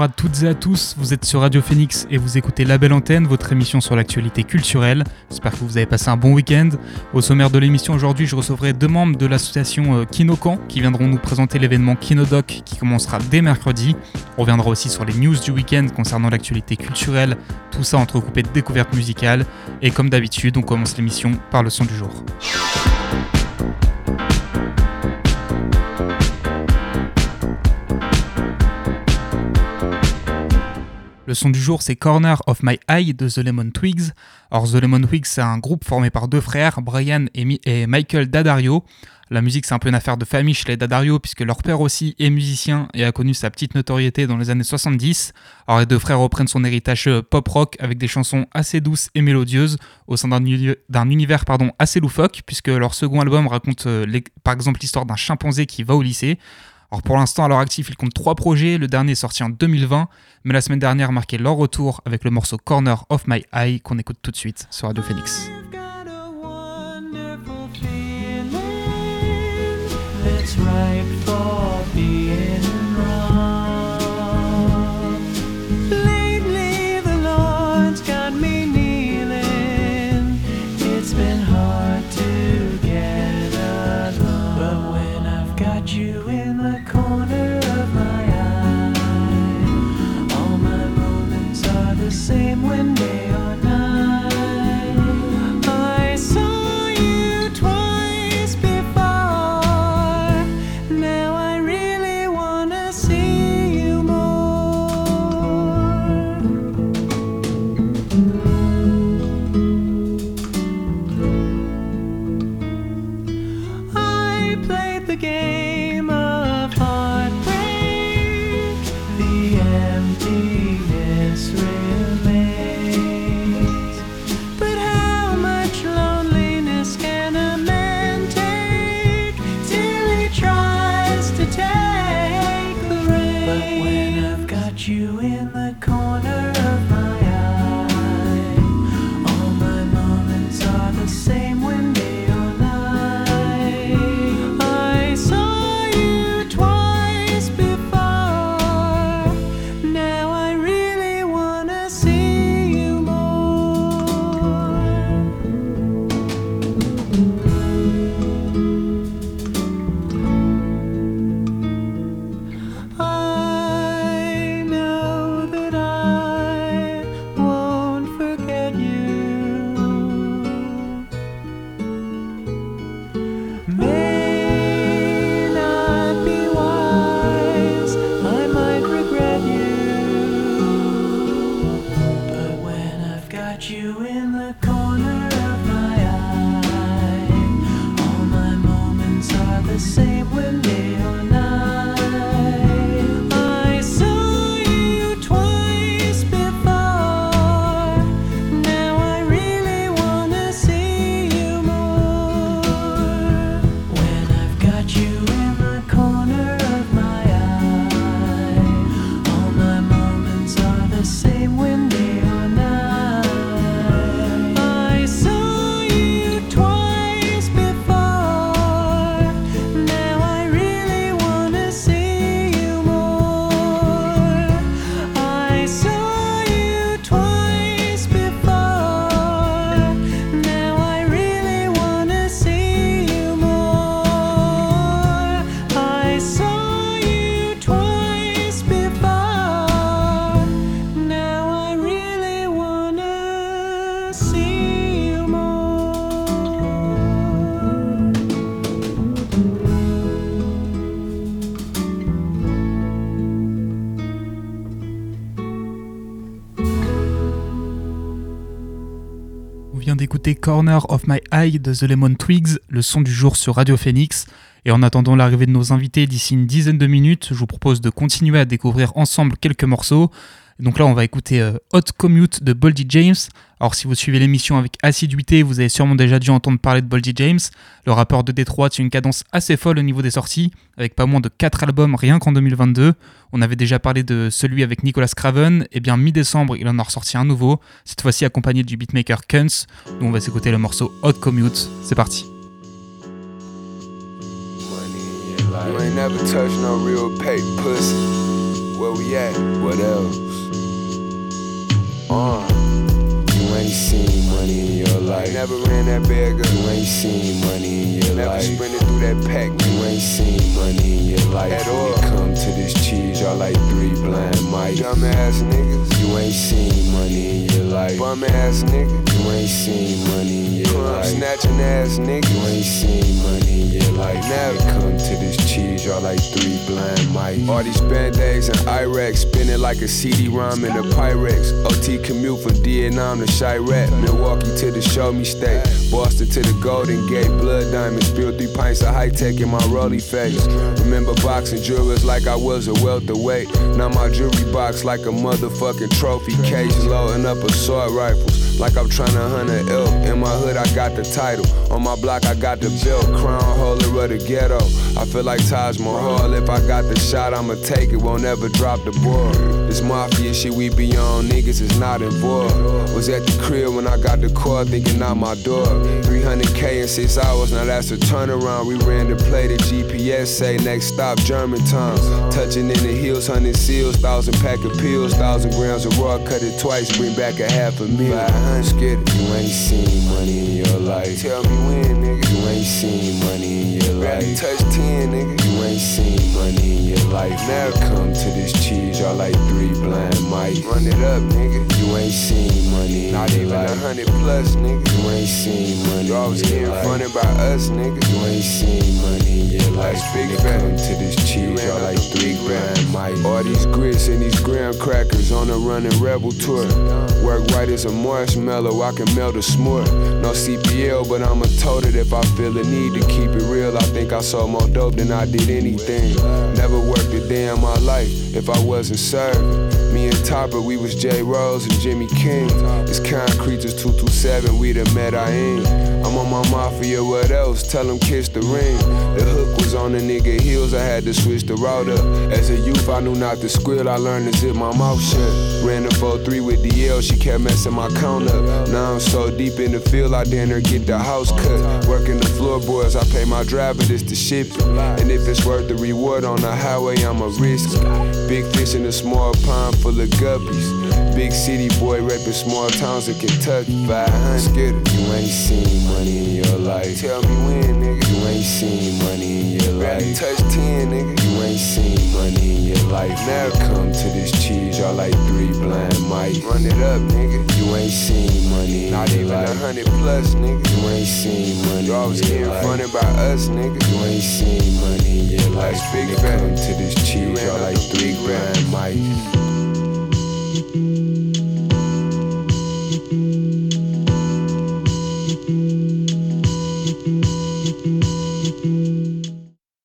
Bonjour à toutes et à tous, vous êtes sur Radio Phoenix et vous écoutez La Belle Antenne, votre émission sur l'actualité culturelle. J'espère que vous avez passé un bon week-end. Au sommaire de l'émission aujourd'hui, je recevrai deux membres de l'association euh, Kinocan qui viendront nous présenter l'événement Kinodoc qui commencera dès mercredi. On reviendra aussi sur les news du week-end concernant l'actualité culturelle, tout ça entrecoupé de découvertes musicales. Et comme d'habitude, on commence l'émission par le son du jour. Le son du jour, c'est Corner of My Eye de The Lemon Twigs. Or, The Lemon Twigs, c'est un groupe formé par deux frères, Brian et, Michael Daddario. La musique, c'est un peu une affaire de famille chez les Daddario, puisque leur père aussi est musicien et a connu sa petite notoriété dans les années 70. Alors, les deux frères reprennent son héritage euh, pop-rock avec des chansons assez douces et mélodieuses au sein d'un univers pardon, assez loufoque, puisque leur second album raconte euh, par exemple l'histoire d'un chimpanzé qui va au lycée. Alors pour l'instant, à leur actif, ils comptent trois projets. Le dernier est sorti en 2020, mais la semaine dernière marquait leur retour avec le morceau Corner of My Eye qu'on écoute tout de suite sur Radio Phoenix. Corner of My Eye The Lemon Twigs, le son du jour sur Radio Phoenix. Et en attendant l'arrivée de nos invités d'ici une dizaine de minutes, je vous propose de continuer à découvrir ensemble quelques morceaux. Donc là, on va écouter euh, Hot Commute de Boldy James. Alors si vous suivez l'émission avec assiduité, vous avez sûrement déjà dû entendre parler de Boldy James. Le rappeur de Détroit tient une cadence assez folle au niveau des sorties, avec pas moins de 4 albums rien qu'en 2022. On avait déjà parlé de celui avec Nicolas Craven, et bien mi-décembre il en a ressorti un nouveau, cette fois-ci accompagné du beatmaker Kunz, dont on va s'écouter le morceau Hot Commute. C'est parti. You ain't seen money in your life. Never ran that bag up. You ain't seen money in your Never life. Never sprinted through that pack. You ain't seen money in your life. At all. Come to this cheese, y'all like three blind mice. Dumb ass niggas. You ain't seen money in your life. Bum ass nigga. You ain't seen money in your Crumb life. Snatching ass nigga. You ain't seen money in your life. Never come to this cheese, y'all like three blind mice. All these band-aids and Iraq spinning like a CD-ROM in a Pyrex. OT commute from Vietnam to Chirac. Milwaukee to the show me state. Boston to the Golden Gate. Blood diamonds, Spill three pints of high tech in my rolly face. Remember boxing jewelers like I was a welterweight. Now my jewelry box like a motherfucking trophy case. Loading up assault rifles. Like I'm trying to hunt an elk. In my hood, I got the title. On my block, I got the belt. Crown holder of the ghetto. I feel like Taj Mahal. If I got the shot, I'ma take it. Won't ever drop the ball. This mafia shit we be on, niggas is not involved. Was at the crib when I got the call, thinking out my door. 300k in six hours, now that's a turnaround. We ran to play the GPS, say next stop Germantown. Touching in the hills, hundred seals, thousand pack of pills, thousand grams of raw, cut it twice, bring back a half a meal get it. You ain't seen money in your life. Tell me when, nigga. You ain't seen money in your life. Touch 10, nigga. You ain't seen money in your life. Now come to this cheese, y'all like three blind mice. Run it up, nigga. You ain't seen money. Not even a hundred plus, nigga. You ain't seen money. You always getting funded by us, nigga. You ain't seen money in your life. Big. Come to this cheese, y'all like three grand mice. All these grits and these graham crackers on a running rebel tour. Work right as a marshmallow I can melt a s'more. No CPL, but I'ma tote it if I feel the need to keep it real. I think I sold more dope than I did anything. Never worked a day in my life if I wasn't serving. Me Topper, we was J. Rose and Jimmy King. It's concrete, just 227, we the met. I'm on my mafia, what else? Tell them kiss the ring. The hook was on the nigga heels, I had to switch the route up. As a youth, I knew not to squeal, I learned to zip my mouth shut. Ran the 4-3 with DL, she kept messing my count up. Now I'm so deep in the field, I dare her get the house cut. Working the floorboards, I pay my driver this to ship it. And if it's worth the reward on the highway, I'ma risk it. Big fish in a small pond full of guppies. Big city boy reppin' small towns in Kentucky. 500 get it. You ain't seen money in your life. Tell me when, nigga. You ain't seen money in your life. Touch 10, nigga. You ain't seen money in your life. Now come to this cheese, y'all like three blind mice. Run it up, nigga. You ain't seen money. Not even a hundred plus, nigga. You ain't seen money. You always getting funded by us, nigga. You ain't seen money in your life. Big come to this cheese, y'all like three blind mice.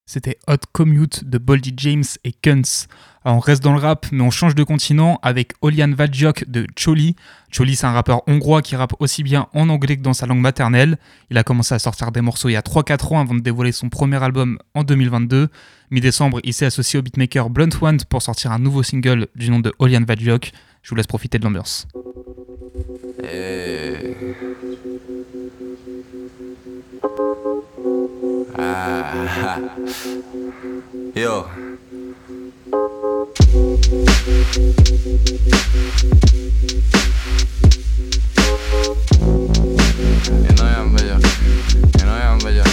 C'était Hot Commute de Boldy James et Kunz. On reste dans le rap, mais on change de continent avec Olian Vajok de Choli. Choli, c'est un rappeur hongrois qui rappe aussi bien en anglais que dans sa langue maternelle. Il a commencé à sortir des morceaux il y a 3-4 ans avant de dévoiler son premier album en 2022. Mi-décembre, il s'est associé au beatmaker Blunt One pour sortir un nouveau single du nom de Olian Vajok. Je vous laisse profiter de l'ambiance. Eh. Ah. Én olyan vagyok,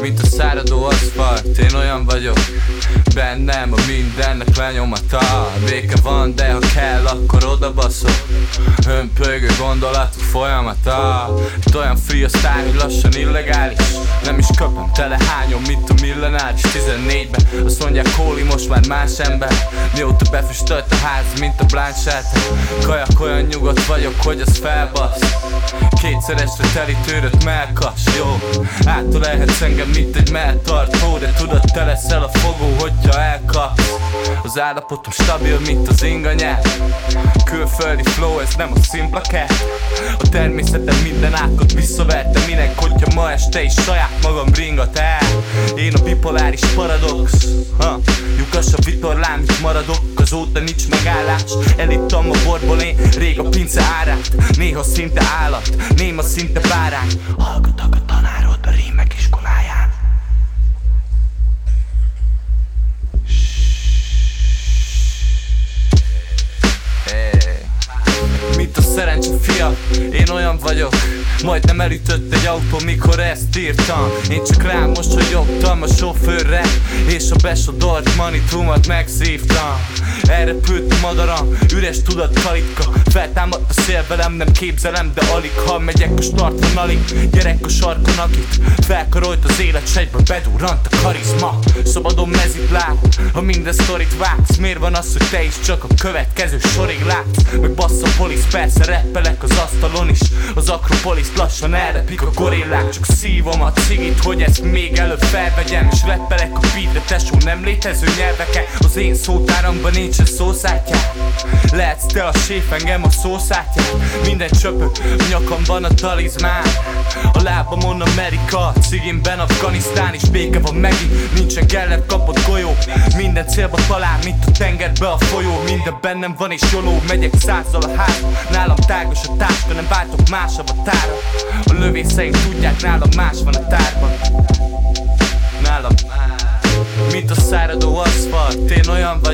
Mint a száradó aszfalt, én olyan vagyok Bennem a mindennek lenyomata. Béke van, de ha kell, akkor oda baszok. Hömpögő gondolatok folyamata. Itt olyan freestyle, hogy lassan illegális. Nem is köpöm, tele hányom, mint a millenáris. 14-ben azt mondják, Kóli most már más ember. Mióta befüstölt a ház, mint a Blanchett Kajak olyan nyugodt vagyok, hogy az felbasz Kétszeresre teli tőröt melkas, jó. Átölelhetsz engem, mint egy melltartó De tudod, te leszel a fogó, hogyha elkapsz. Az állapotom stabil, mint az inganyár Külföldi flow, ez nem a szimpla kell A természetem minden átkot visszaverte Minek, hogyha ma este is saját magam ringat el. Én a bipoláris paradox. Ha, Lyukas a vitorlám, itt maradok Azóta nincs megállás. Elittam a borból én rég a pince árát Néha szinte állat, Nem Mimo sintä assim, väärään szerencse fia, én olyan vagyok. Majdnem elütött egy autó, mikor ezt írtam. Én csak rám mosolyogtam a sofőrre És a besodolt manitumat megszívtam. Elrepült a madaram, üres tudat kalitka Feltámadt a szél velem, nem képzelem, de alig Ha megyek a startvonalig, gyerek a sarkon akit Felkarolt az élet sejtbe, bedurrant a karizma. Szabadon meziplál, ha minden sztorit vágsz. Miért van az, hogy te is csak a következő sorig látsz? Meg bassz a polisz, persze reppelek az asztalon is Az akropolis lassan elrepik a gorillák. Csak szívom a cigit, hogy ezt még előbb felvegyem És reppelek a beatre, tesó nem létező nyelveken Az én szótáramban nincsen szószátját Lehetsz te a séf, engem a szószátját Minden csöpök, a nyakamban a talizmán. A lábamon Amerika, cigimben Afganisztán És béke van megint, nincsen kellett kapott golyó. Minden célba talál, mint a tengerbe a folyó. Minden bennem van és joló, megyek százal a ház. Nálam a A a a én olyan a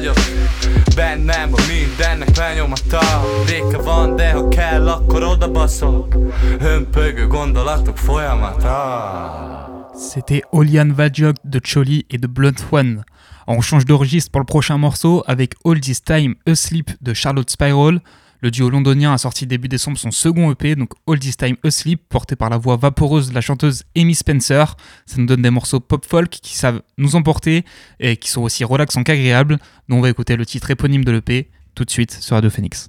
C'était Olian Vajok de Choli et de Blunt One. On change de registre pour le prochain morceau avec All This Time Asleep de Charlotte Spiral. Le duo londonien a sorti début décembre son second EP, donc All This Time Asleep, porté par la voix vaporeuse de la chanteuse Amy Spencer. Ça nous donne des morceaux pop-folk qui savent nous emporter et qui sont aussi relaxants qu'agréables. Donc on va écouter le titre éponyme de l'EP tout de suite sur Radio Phoenix.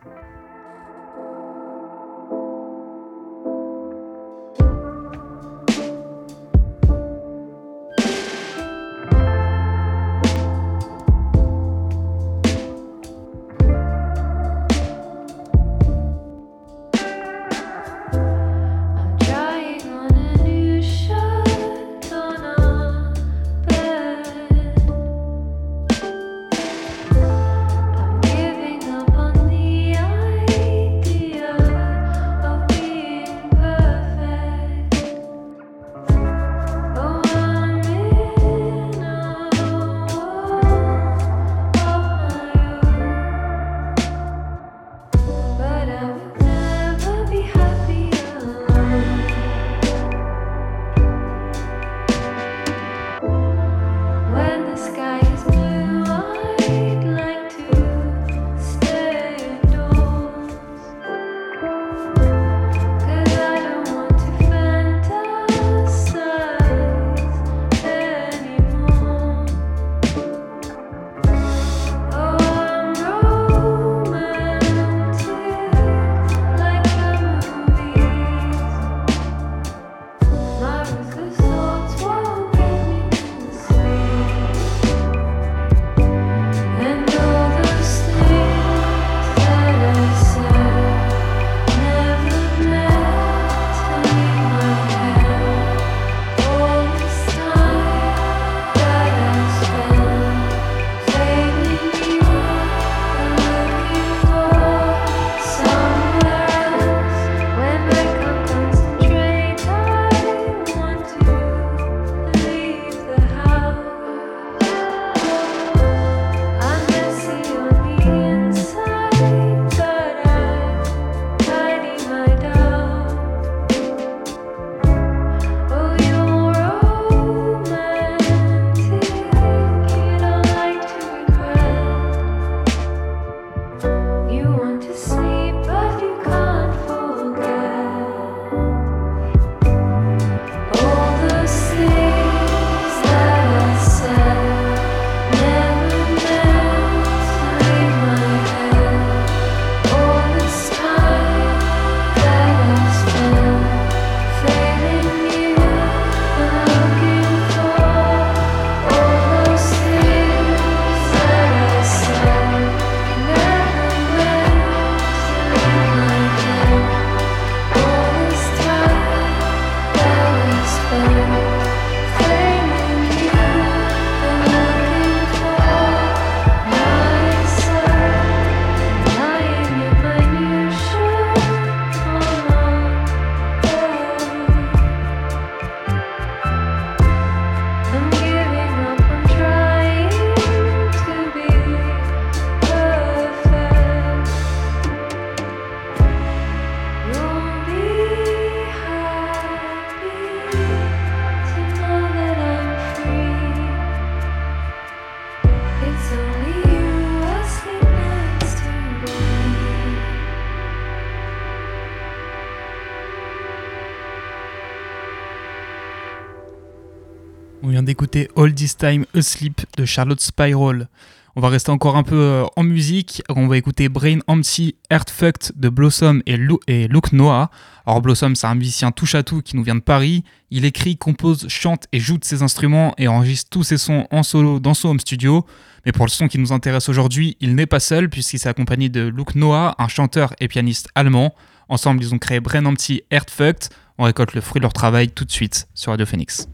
Time Asleep de Charlotte Spiral. On va rester encore un peu euh, en musique. On va écouter Brain Empty, Earthfucked de Blossom et, Lu et Luke Noah. Alors Blossom, c'est un musicien touche à tout qui nous vient de Paris. Il écrit, compose, chante et joue de ses instruments et enregistre tous ses sons en solo dans son home studio. Mais pour le son qui nous intéresse aujourd'hui, il n'est pas seul puisqu'il s'est accompagné de Luke Noah, un chanteur et pianiste allemand. Ensemble, ils ont créé Brain Empty, Earthfucked. On récolte le fruit de leur travail tout de suite sur Radio Phoenix.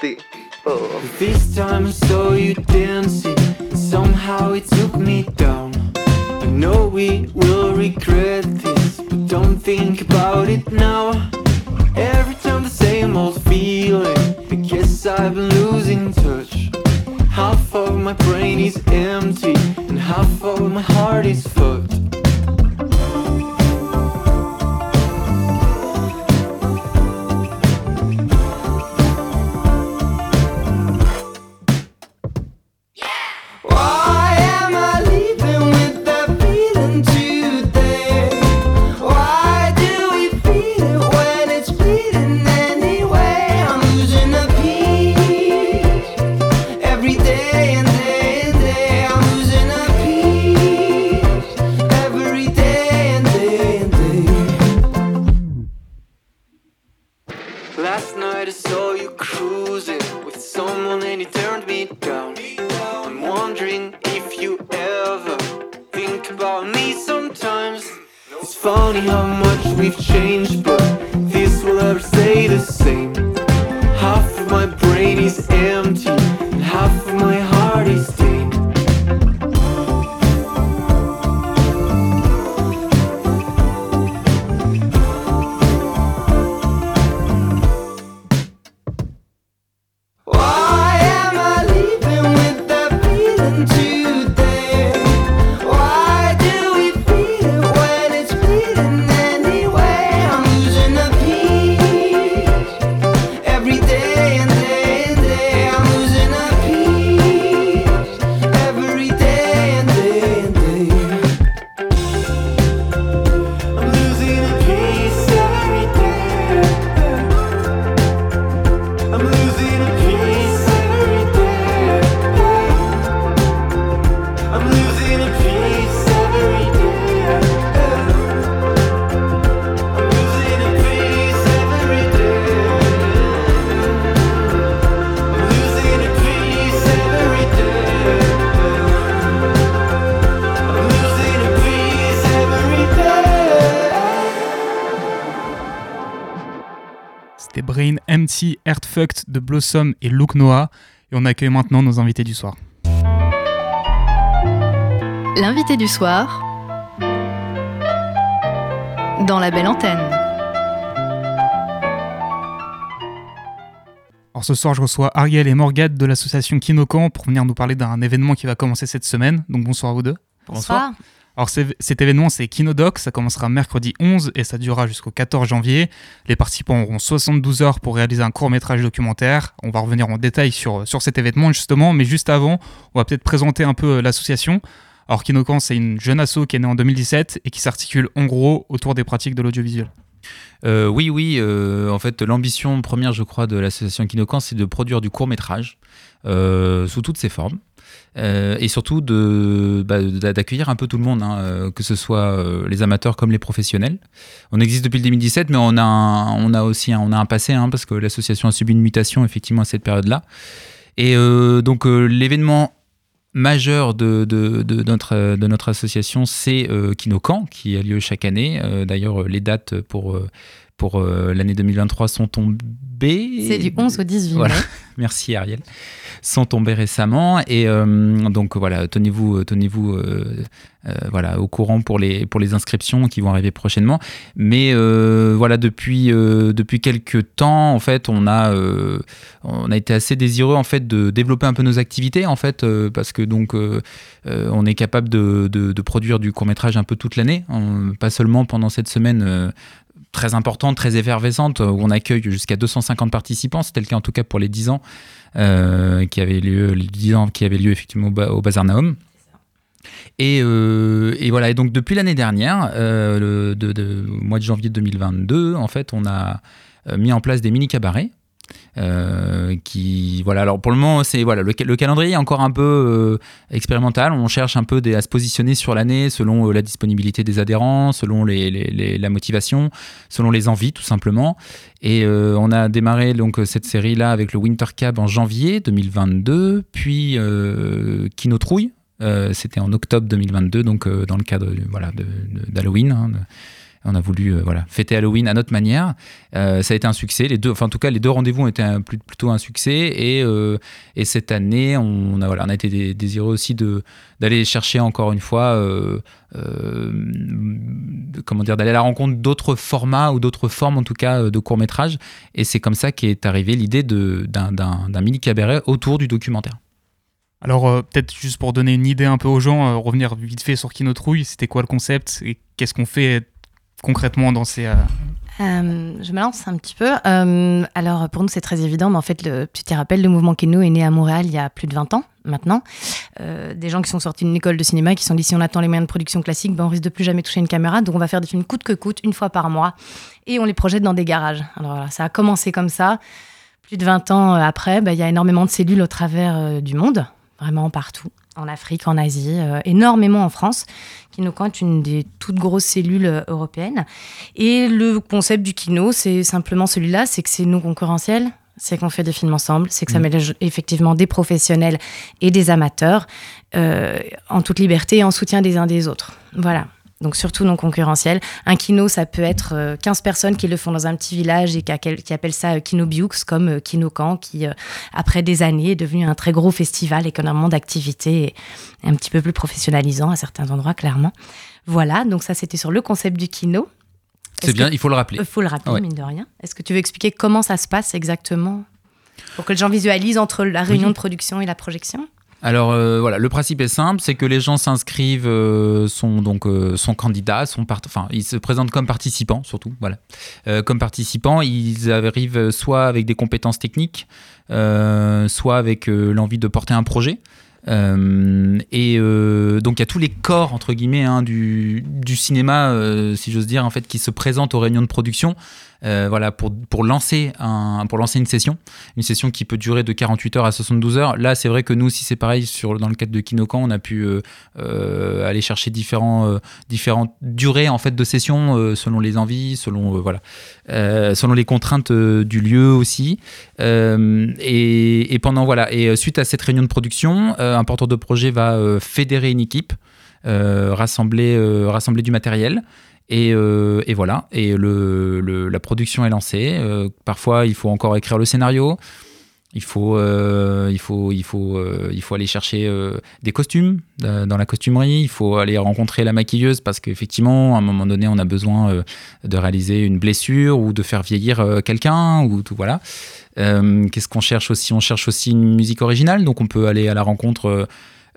This time I saw you dancing, somehow it took me down. I know we will regret this, but don't think about it now. Every time the same old feeling, I guess I've been losing touch. Half of my brain is empty, and half of my heart is fucked. Empty, Earthfucked de Blossom et Luke Noah. Et on accueille maintenant nos invités du soir. L'invité du soir dans la belle antenne. Alors ce soir, je reçois Ariel et Morgade de l'association Kinokan pour venir nous parler d'un événement qui va commencer cette semaine. Donc bonsoir à vous deux. Alors cet événement, c'est Kinodoc, ça commencera mercredi 11 et ça durera jusqu'au 14 janvier. Les participants auront 72 heures pour réaliser un court métrage documentaire. On va revenir en détail sur, cet événement justement, mais juste avant, on va peut-être présenter un peu euh, l'association. Alors Kinokan, c'est une jeune asso qui est née en 2017 et qui s'articule en gros autour des pratiques de l'audiovisuel. Euh, oui, oui. euh, en fait, l'ambition première, je crois, de l'association Kinokan, c'est de produire du court métrage sous toutes ses formes. Euh, et surtout bah, d'a- d'accueillir un peu tout le monde, hein, euh, que ce soit euh, les amateurs comme les professionnels. On existe depuis le 2017, mais on a, on a aussi un, on a un passé, hein, parce que l'association a subi une mutation effectivement à cette période-là. Et donc l'événement majeur de, notre, de notre association, c'est euh, Kinokan, qui a lieu chaque année. D'ailleurs, les dates pour, pour euh, l'année 2023 sont tombées. C'est du 11 au 18 Voilà. mai. Merci Ariel. Sont tombés récemment et euh, donc voilà, tenez-vous, tenez-vous, euh, euh, voilà, au courant pour les pour les inscriptions qui vont arriver prochainement. Mais voilà, depuis depuis quelques temps, en fait, on a on a été assez désireux en fait de développer un peu nos activités en fait parce que donc on est capable de, de, de produire du court métrage un peu toute l'année, On- pas seulement pendant cette semaine. Euh, très importante, très effervescente, où on accueille jusqu'à 250 participants. C'était le cas en tout cas pour les 10 ans euh, qui avaient lieu, les 10 ans qui avaient lieu effectivement au, Ba- au Bazar Naum. Et, euh, et voilà, et donc depuis l'année dernière, euh, le, de, de- au mois de janvier 2022, en fait, on a euh, mis en place des mini cabarets. Euh, qui voilà alors pour le moment c'est voilà le, ca- le calendrier est encore un peu euh, expérimental on cherche un peu à se positionner sur l'année selon euh, la disponibilité des adhérents selon les, la motivation selon les envies tout simplement et on a démarré donc cette série là avec le Winter Cab en janvier 2022 puis Kino Trouille c'était en octobre 2022, donc dans le cadre voilà, d'Halloween. On a voulu euh, voilà, fêter Halloween à notre manière. Euh, ça a été un succès. Les deux, enfin, en tout cas, les deux rendez-vous ont été plutôt un succès. Et, euh, et cette année, on a, voilà, on a été dé- désireux aussi d'aller chercher encore une fois, comment dire, d'aller à la rencontre d'autres formats ou d'autres formes, en tout cas, de courts métrages. Et c'est comme ça qu'est arrivée l'idée d'un, mini cabaret autour du documentaire. Alors, peut-être juste pour donner une idée un peu aux gens, revenir vite fait sur Kinotrouille, c'était quoi le concept et qu'est-ce qu'on fait concrètement dans ces. euh, Euh, je me lance un petit peu. Euh, alors, pour nous, c'est très évident, mais en fait, le petit rappel, le mouvement Kino est né à Montréal il y a plus de 20 ans maintenant. Des gens qui sont sortis d'une école de cinéma, qui sont dit si on attend les moyens de production classiques, ben, on risque de plus jamais toucher une caméra, donc on va faire des films coûte que coûte, une fois par mois, et on les projette dans des garages. Alors voilà, ça a commencé comme ça. Plus de 20 ans après, ben, il y a énormément de cellules au travers du monde, vraiment partout. En Afrique, en Asie, euh, énormément en France. Kinokan est une des toutes grosses cellules euh, européennes. Et le concept du kino, c'est simplement celui-là, c'est que c'est non concurrentiel, c'est qu'on fait des films ensemble, c'est que ça Mm. mélange effectivement des professionnels et des amateurs euh, en toute liberté et en soutien des uns des autres. Voilà. Donc surtout non concurrentiel. Un kino, ça peut être euh, 15 personnes qui le font dans un petit village et qui, appellent ça euh, Kino Bioux, comme euh, Kino Camp, qui, euh, après des années, est devenu un très gros festival et énormément d'activités et un petit peu plus professionnalisant à certains endroits, clairement. Voilà, donc ça c'était sur le concept du kino. C'est bien, que- il faut le rappeler. il faut le rappeler, Ouais. mine de rien. Est-ce que tu veux expliquer comment ça se passe exactement Pour que les gens visualisent entre la réunion Oui. de production et la projection? Alors euh, voilà, le principe est simple, c'est que les gens s'inscrivent, euh, sont donc euh, candidats, enfin ils se présentent comme participants surtout, voilà. Comme participants, ils arrivent soit avec des compétences techniques, soit avec l'envie de porter un projet. Et donc il y a tous les corps entre guillemets hein, du, cinéma, si j'ose dire, en fait, qui se présentent aux réunions de production. Euh, voilà, pour, pour, lancer un, pour lancer une session, une session qui peut durer de 48 heures à 72 heures. Là, c'est vrai que nous aussi, c'est pareil, sur, dans le cadre de Kinokan, on a pu euh, euh, aller chercher différents, différentes durées en fait, de sessions euh, selon les envies, selon, voilà, selon les contraintes du lieu aussi. Et, et, pendant, voilà, et suite à cette réunion de production, un porteur de projet va fédérer une équipe, rassembler, rassembler du matériel. Et, euh, et, voilà, et le, la production est lancée. Euh, parfois, il faut encore écrire le scénario. Il faut, euh, il faut, il faut, il faut aller chercher des costumes dans la costumerie. Il faut aller rencontrer la maquilleuse parce qu'effectivement, à un moment donné, on a besoin de réaliser une blessure ou de faire vieillir quelqu'un ou tout voilà. Qu'est-ce qu'on cherche aussi? On cherche aussi une musique originale, donc on peut aller à la rencontre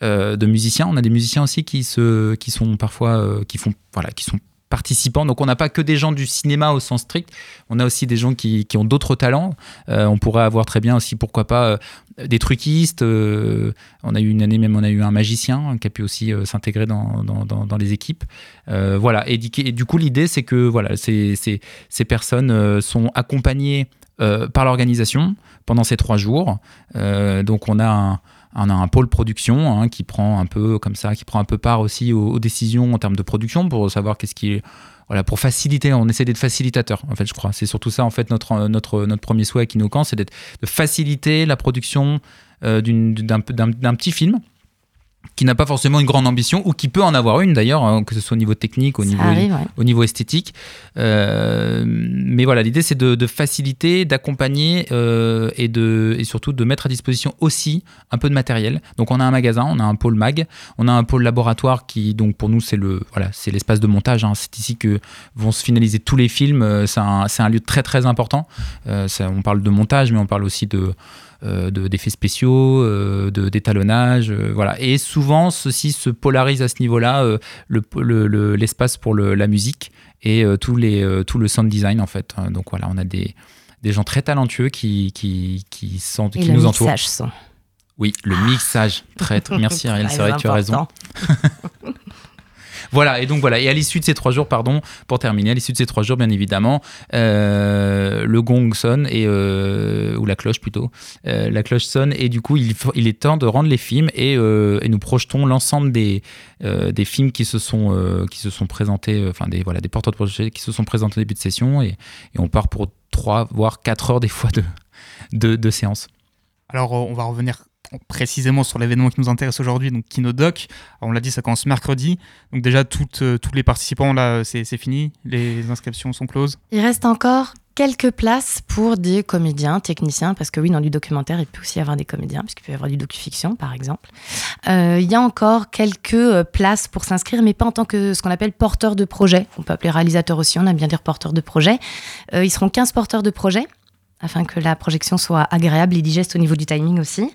de musiciens. On a des musiciens aussi qui se, qui sont parfois, qui font, voilà, qui sont participants. Donc on n'a pas que des gens du cinéma au sens strict, on a aussi des gens qui, ont d'autres talents. Euh, on pourrait avoir très bien aussi, pourquoi pas, euh, des truquistes. Euh, on a eu une année même, on a eu un magicien qui a pu aussi s'intégrer dans, les équipes. Voilà. Et, du coup, l'idée, c'est que voilà, ces, ces, personnes sont accompagnées par l'organisation pendant ces trois jours. Donc on a un on a un pôle production hein, qui prend un peu comme ça, qui prend un peu part aussi aux, décisions en termes de production pour savoir qu'est-ce qui voilà pour faciliter. On essaie d'être facilitateur en fait, je crois. C'est surtout ça en fait notre premier souhait à Kinokan, c'est de faciliter la production euh, d'un petit film qui n'a pas forcément une grande ambition ou qui peut en avoir une d'ailleurs, hein, que ce soit au niveau technique, au, Ça niveau, arrive, ouais. au niveau esthétique. Euh, mais voilà, l'idée c'est de, de, faciliter, d'accompagner euh, et, de, et surtout de mettre à disposition aussi un peu de matériel. Donc on a un magasin, on a un pôle mag, on a un pôle laboratoire qui donc pour nous c'est le voilà c'est l'espace de montage. Hein. C'est ici que vont se finaliser tous les films. C'est un, un, lieu très très important. Euh, ça, on parle de montage, mais on parle aussi de euh, d'effets spéciaux, euh, d'étalonnage, euh, voilà. Et souvent, ceci se polarise à ce niveau-là, l'espace le, le, pour le, la musique et tout, les, tout le sound design, en fait. Donc voilà, on a des, des gens très talentueux qui, qui, qui, sont, et qui le nous entourent. Son. Oui, le mixage. Très, très- merci Ariel, c'est vrai, tu as raison. Voilà, et donc voilà, et à l'issue de ces trois jours, pardon, pour terminer, à l'issue de ces trois jours, bien évidemment, euh, le gong sonne, et, euh, ou la cloche plutôt, euh, la cloche sonne, et du coup, il, il est temps de rendre les films, et, et nous projetons l'ensemble des, des films qui se sont, qui se sont présentés, enfin, des, voilà, des porteurs de projets qui se sont présentés au début de session, et, et on part pour trois, voire quatre heures des fois de, de, séance. Alors, on va revenir précisément sur l'événement qui nous intéresse aujourd'hui, donc Kinodoc. On l'a dit, ça commence mercredi. Donc déjà, euh, tous les participants, là, c'est fini. Les inscriptions sont closes. Il reste encore quelques places pour des comédiens, techniciens, parce que oui, dans du documentaire, il peut aussi y avoir des comédiens, puisqu'il peut y avoir du docu-fiction, par exemple. Euh, il y a encore quelques euh, places pour s'inscrire, mais pas en tant que ce qu'on appelle porteur de projet. On peut appeler réalisateur aussi, on aime bien dire porteur de projet. Ils seront 15 porteurs de projet, afin que la projection soit agréable et digeste au niveau du timing aussi.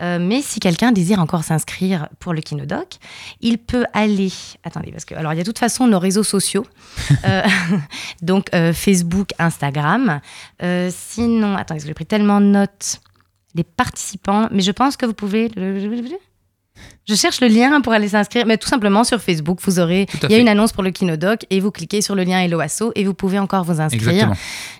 Euh, mais si quelqu'un désire encore s'inscrire pour le Kinodoc, il peut aller. Attendez, parce que alors il y a de toute façon nos réseaux sociaux, Euh, donc euh, Facebook, Instagram. Sinon, attendez, j'ai pris tellement de notes. Les participants, mais je pense que vous pouvez. Je cherche le lien pour aller s'inscrire, mais tout simplement sur Facebook, vous aurez. Il y a fait. une annonce pour le Kinodoc et vous cliquez sur le lien Hello Asso et vous pouvez encore vous inscrire.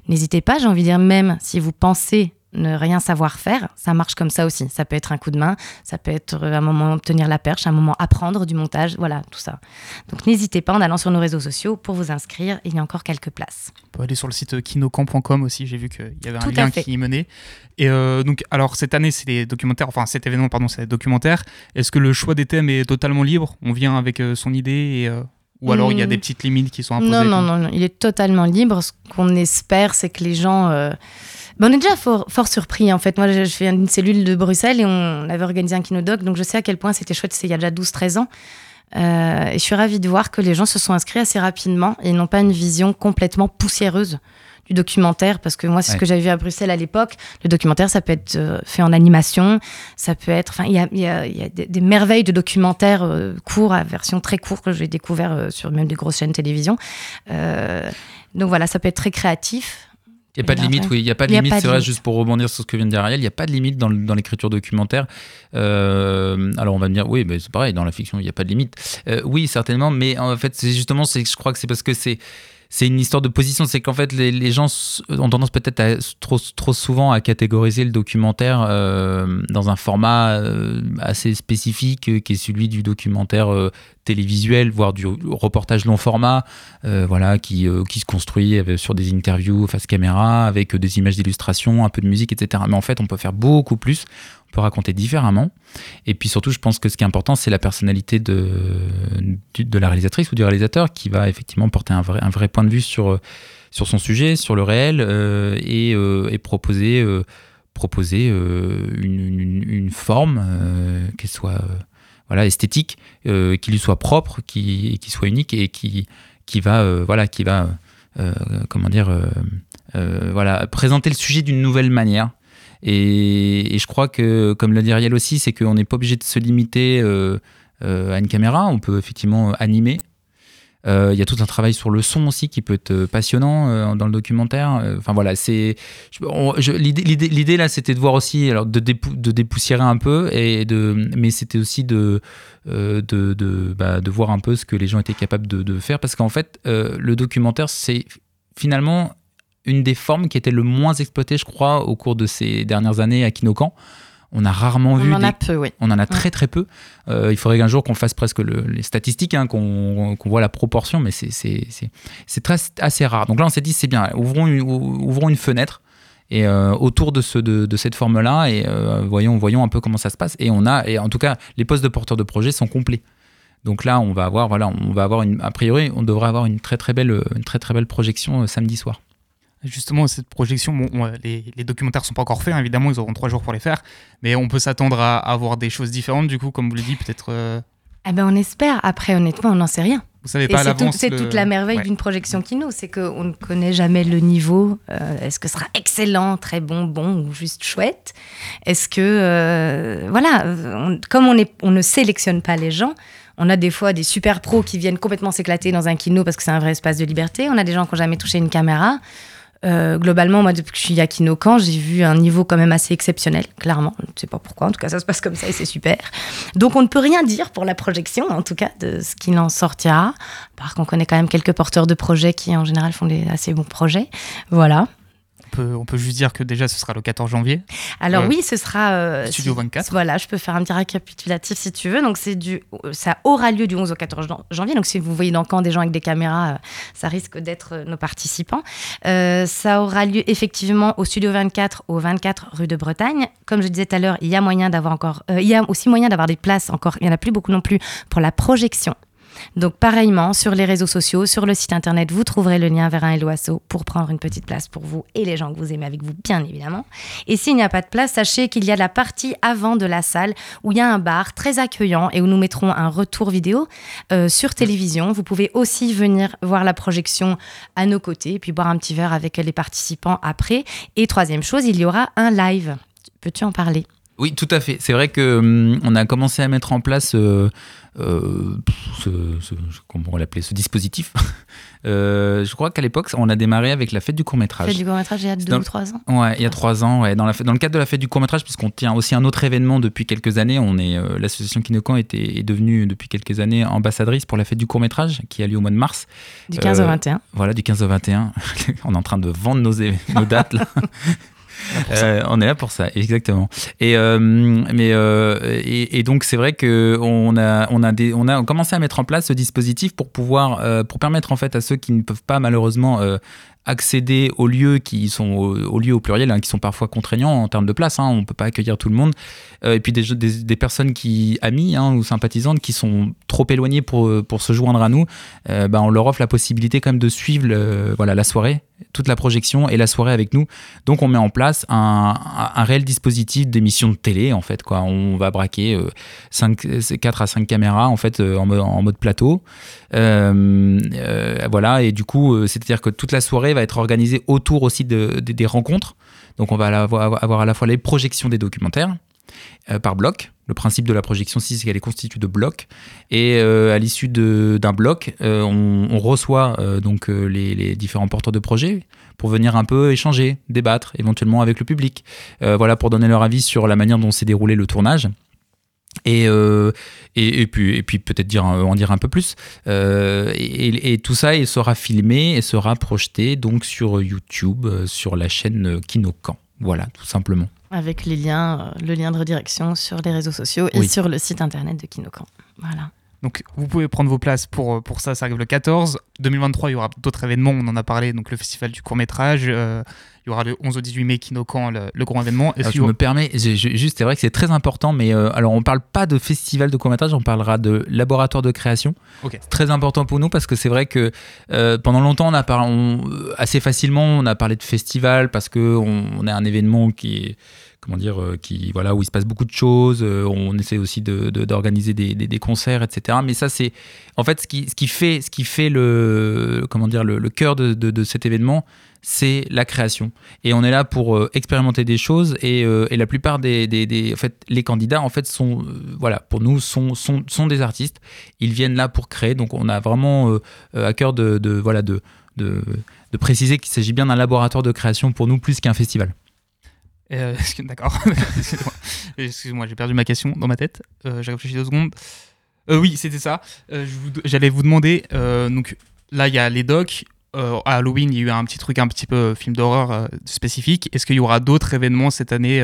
N'hésitez pas, j'ai envie de dire, même si vous pensez ne rien savoir faire, ça marche comme ça aussi. Ça peut être un coup de main, ça peut être un moment tenir la perche, un moment apprendre du montage, voilà, tout ça. Donc n'hésitez pas en allant sur nos réseaux sociaux pour vous inscrire, il y a encore quelques places. On peut aller sur le site kinocamp.com aussi. J'ai vu qu'il y avait un Tout lien qui y menait. Et euh, donc, alors cette année, c'est des documentaires. Enfin, cet événement, pardon, c'est des documentaires. Est-ce que le choix des thèmes est totalement libre? On vient avec euh, son idée et, euh, ou alors il y a Hmm. des petites limites qui sont imposées Non, non, non, non, il est totalement libre. Ce qu'on espère, c'est que les gens... euh, ben, on est déjà fort, fort surpris, en fait. Moi, je je fais une cellule de Bruxelles et on avait organisé un kinodoc, donc je sais à quel point c'était chouette, c'est il y a déjà 12-13 ans. Euh, et je suis ravie de voir que les gens se sont inscrits assez rapidement et n'ont pas une vision complètement poussiéreuse du documentaire, parce que moi, c'est ce que j'avais vu à Bruxelles à l'époque. Le documentaire, ça peut être euh, fait en animation, ça peut être... Enfin, il y a, y a- y a des, des merveilles de documentaires euh, courts, à version très courte, que j'ai découvert euh, sur même des grosses chaînes télévision. Euh, donc voilà, ça peut être très créatif. Il n'y a pas de limite, oui. Il n'y a pas de limite, c'est vrai, juste pour rebondir sur ce que vient de dire Ariel, il n'y a pas de limite dans, l'écriture documentaire. Euh, alors on va me dire, oui, mais c'est pareil, dans la fiction, il n'y a pas de limite. Euh, oui, certainement, mais en fait, c'est justement, je crois que c'est parce que c'est. C'est une histoire de position, c'est qu'en fait les, gens ont tendance peut-être trop, trop souvent à catégoriser le documentaire euh, dans un format euh, assez spécifique euh, qui est celui du documentaire télévisuel, voire du reportage long format, voilà, qui, qui se construit sur des interviews face caméra, avec des images d'illustration, un peu de musique, etc. Mais en fait, on peut faire beaucoup plus, raconter différemment. Et puis surtout, je pense que ce qui est important, c'est la personnalité de, de la réalisatrice ou du réalisateur qui va effectivement porter un vrai, un vrai point de vue sur, sur son sujet, sur le réel, euh, et, euh, et proposer, euh, proposer une, une- forme qui soit voilà, esthétique, qui lui soit propre, qui, qui soit unique et qui, qui va, voilà, qui va comment dire, voilà, présenter le sujet d'une nouvelle manière. Et, je crois que, comme l'a dit Ariel aussi, c'est qu'on n'est pas obligé de se limiter euh, euh, à une caméra. On peut effectivement animer. Euh, Il y a tout un travail sur le son aussi qui peut être passionnant dans le documentaire. Enfin voilà, c'est l'idée- là, c'était de voir aussi, alors de, dépou- de dépoussiérer un peu et de, mais c'était aussi bah, de voir un peu ce que les gens étaient capables de, faire parce qu'en fait, le documentaire, c'est finalement une des formes qui était le moins exploitée, je crois, au cours de ces dernières années à Kinokan. On a rarement On vu en des, a peu, oui. on en a très très peu. Euh, il faudrait qu'un jour qu'on fasse presque le- les statistiques, hein, qu'on voit la proportion, mais c'est- très assez rare. Donc là, on s'est dit, c'est bien, ouvrons une, ouvrons une fenêtre et euh, autour de, ce, de, de cette forme-là et euh, voyons, voyons un peu comment ça se passe. Et on a, et en tout cas, les postes de porteurs de projet sont complets. Donc là, on va avoir, voilà, on va avoir une, a priori, on devrait avoir une très très belle, une très très belle projection euh, samedi soir. Justement, cette projection, bon, on- les, les documentaires sont pas encore faits, hein, évidemment, ils auront trois jours pour les faire, mais on peut s'attendre à, à voir des choses différentes, du coup, comme vous le dites, peut-être. euh, Eh ben, on espère. Après, honnêtement, on n'en sait rien. vous savez pas à c'est tout- le- toute la merveille Ouais. d'une projection kino, c'est qu'on ne connaît jamais le niveau. Euh, Est-ce que ce sera excellent, très bon, bon ou juste chouette? Est-ce que, euh, voilà, on- comme on, est, on ne sélectionne pas les gens, on a des fois des super pros qui viennent complètement s'éclater dans un kino parce que c'est un vrai espace de liberté. On a des gens qui n'ont jamais touché une caméra. Euh, globalement, moi, depuis que je suis à Kinokan, j'ai vu un niveau quand même assez exceptionnel, clairement. Je ne sais pas pourquoi, en tout cas, ça se passe comme ça et c'est super. Donc, on ne peut rien dire pour la projection, en tout cas, de ce qu'il en sortira. Par contre, on connaît quand même quelques porteurs de projets qui, en général, font des assez bons projets. Voilà. On peut, on peut juste dire que déjà ce sera le 14 janvier. Alors Euh, oui, ce sera euh, Studio si- 24. Voilà, je peux faire un petit récapitulatif si tu veux. Donc c'est du, ça aura lieu du 11 au 14 jan- janvier. Donc si vous voyez dans le camp des gens avec des caméras, euh, ça risque d'être nos participants. Euh, ça aura lieu effectivement au Studio 24, au 24 rue de Bretagne. Comme je disais tout à l'heure, il y a moyen d'avoir encore, il y a aussi moyen d'avoir des places encore. Il y en a plus beaucoup non plus pour la projection. Donc pareillement, sur les réseaux sociaux, sur le site internet, vous trouverez le lien vers un LOASO pour prendre une petite place pour vous et les gens que vous aimez avec vous, bien évidemment. Et s'il n'y a pas de place, sachez qu'il y a la partie avant de la salle où il y a un bar très accueillant et où nous mettrons un retour vidéo euh, sur télévision. Vous pouvez aussi venir voir la projection à nos côtés et puis boire un petit verre avec les participants après. Et troisième chose, il y aura un live. Peux-tu en parler? Oui, tout à fait. C'est vrai que hum, on a commencé à mettre en place euh, euh, ce, ce- comment on l'appelait, ce dispositif. Euh, je crois qu'à l'époque, on a démarré avec la fête du court métrage. Faites du court-métrage il y a deux dans ou trois ans Ouais, il y a trois ans, ouais, dans, la, dans le cadre de la fête du court métrage, puisqu'on tient aussi un autre événement depuis quelques années. On est l'association Kinokan était est devenue depuis quelques années ambassadrice pour la fête du court métrage qui a lieu au mois de mars. du 15 au Euh, 21. Voilà, du 15 au 21. on est en train de vendre nos, nos dates là. Euh, on est là pour ça, exactement. Et euh, mais euh, et, et donc c'est vrai que on a on a des, on a commencé à mettre en place ce dispositif pour pouvoir pour permettre en fait à ceux qui ne peuvent pas malheureusement accéder aux lieux qui sont aux, lieux au pluriel hein, qui sont parfois contraignants en termes de place hein, on peut pas accueillir tout le monde. Euh, et puis des, des, personnes qui amies hein, ou sympathisantes qui sont trop éloignées pour pour se joindre à nous euh, bah, on leur offre la possibilité quand même de suivre voilà la soirée toute la projection et la soirée avec nous. Donc on met en place un, un, réel dispositif d'émission de télé en fait quoi. On va braquer euh, 5, 4 à 5 caméras en fait euh, en, mode, plateau. euh, euh, voilà et du coup euh, c'est à dire que toute la soirée va être organisée autour aussi de, de- des rencontres donc on va avoir, à la fois les projections des documentaires euh, par bloc. Le principe de la projection, si, c'est qu'elle est constituée de blocs. Et euh, à l'issue d'un bloc, euh, on, reçoit euh, donc euh, les, les différents porteurs de projets pour venir un peu échanger, débattre, éventuellement avec le public. Euh, voilà, pour donner leur avis sur la manière dont s'est déroulé le tournage. Et, euh, et, et puis, et puis peut-être dire, en dire un peu plus. Euh, et, et tout ça, il sera filmé et sera projeté donc sur YouTube, euh, sur la chaîne euh, Kinokan. Voilà, tout simplement. Avec les liens, euh, le lien de redirection sur les réseaux sociaux et Oui. sur le site internet de Kinokan. Voilà. Donc vous pouvez prendre vos places pour, pour ça, ça arrive le 14. 2023, il y aura d'autres événements, on en a parlé, donc le festival du court métrage. il y aura le 11 au 18 mai Kinokan, le, le grand événement. Est-ce je me permets, j'ai- j'ai- juste c'est vrai que c'est très important, mais euh, alors on parle pas de festival de court-métrage, on parlera de laboratoire de création. Ok. C'est très important pour nous parce que c'est vrai que euh, pendant longtemps, on a euh, assez facilement, on a parlé de festival parce que on, on est un événement qui est comment dire, euh, qui voilà où il se passe beaucoup de choses. euh, on essaie aussi de- de- d'organiser des, des- concerts, etc. Mais ça, c'est en fait ce qui, ce qui fait, ce qui fait le comment dire le, cœur de, de- de cet événement, c'est la création. Et on est là pour euh, expérimenter des choses. Et, et la plupart des, des- en fait, les candidats, en fait, sont voilà pour nous sont, sont, sont des artistes. Ils viennent là pour créer. Donc on a vraiment à cœur de, de voilà de, de de préciser qu'il s'agit bien d'un laboratoire de création pour nous plus qu'un festival. Euh, D'accord. Excuse-moi, j'ai perdu ma question dans ma tête. Euh, j'ai réfléchi deux secondes. Euh, oui, c'était ça. Euh, je vous- J'allais vous demander. donc là, il y a les docs. À Halloween, il y a eu un petit truc, un petit peu film d'horreur spécifique. Est-ce qu'il y aura d'autres événements cette année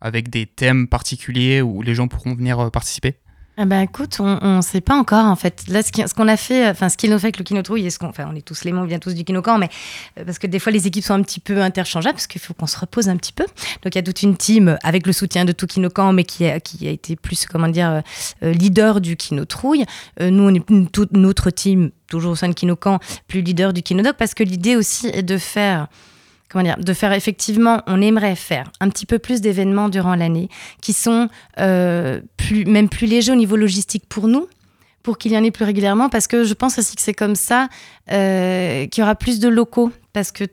avec des thèmes particuliers où les gens pourront venir participer? Eh ben écoute, on ne sait pas encore en fait. Là, ce qu'on a fait, enfin ce qu'il nous fait avec le Kinotrouille, et ce qu'on, enfin on est tous les mots, on vient tous du Kinocan, mais euh, parce que des fois les équipes sont un petit peu interchangeables, parce qu'il faut qu'on se repose un petit peu. Donc il y a toute une team avec le soutien de tout Kinocan, mais qui a, qui a été plus, comment dire, euh, euh, leader du Kinotrouille. Euh, nous, on est toute notre team, toujours au sein de Kinocan, plus leader du Kinodoc, parce que l'idée aussi est de faire comment dire, de faire effectivement, on aimerait faire un petit peu plus d'événements durant l'année qui sont euh, même plus légers au niveau logistique pour nous, pour qu'il y en ait plus régulièrement, parce que je pense aussi que c'est comme ça euh, qu'il y aura plus de locaux, parce que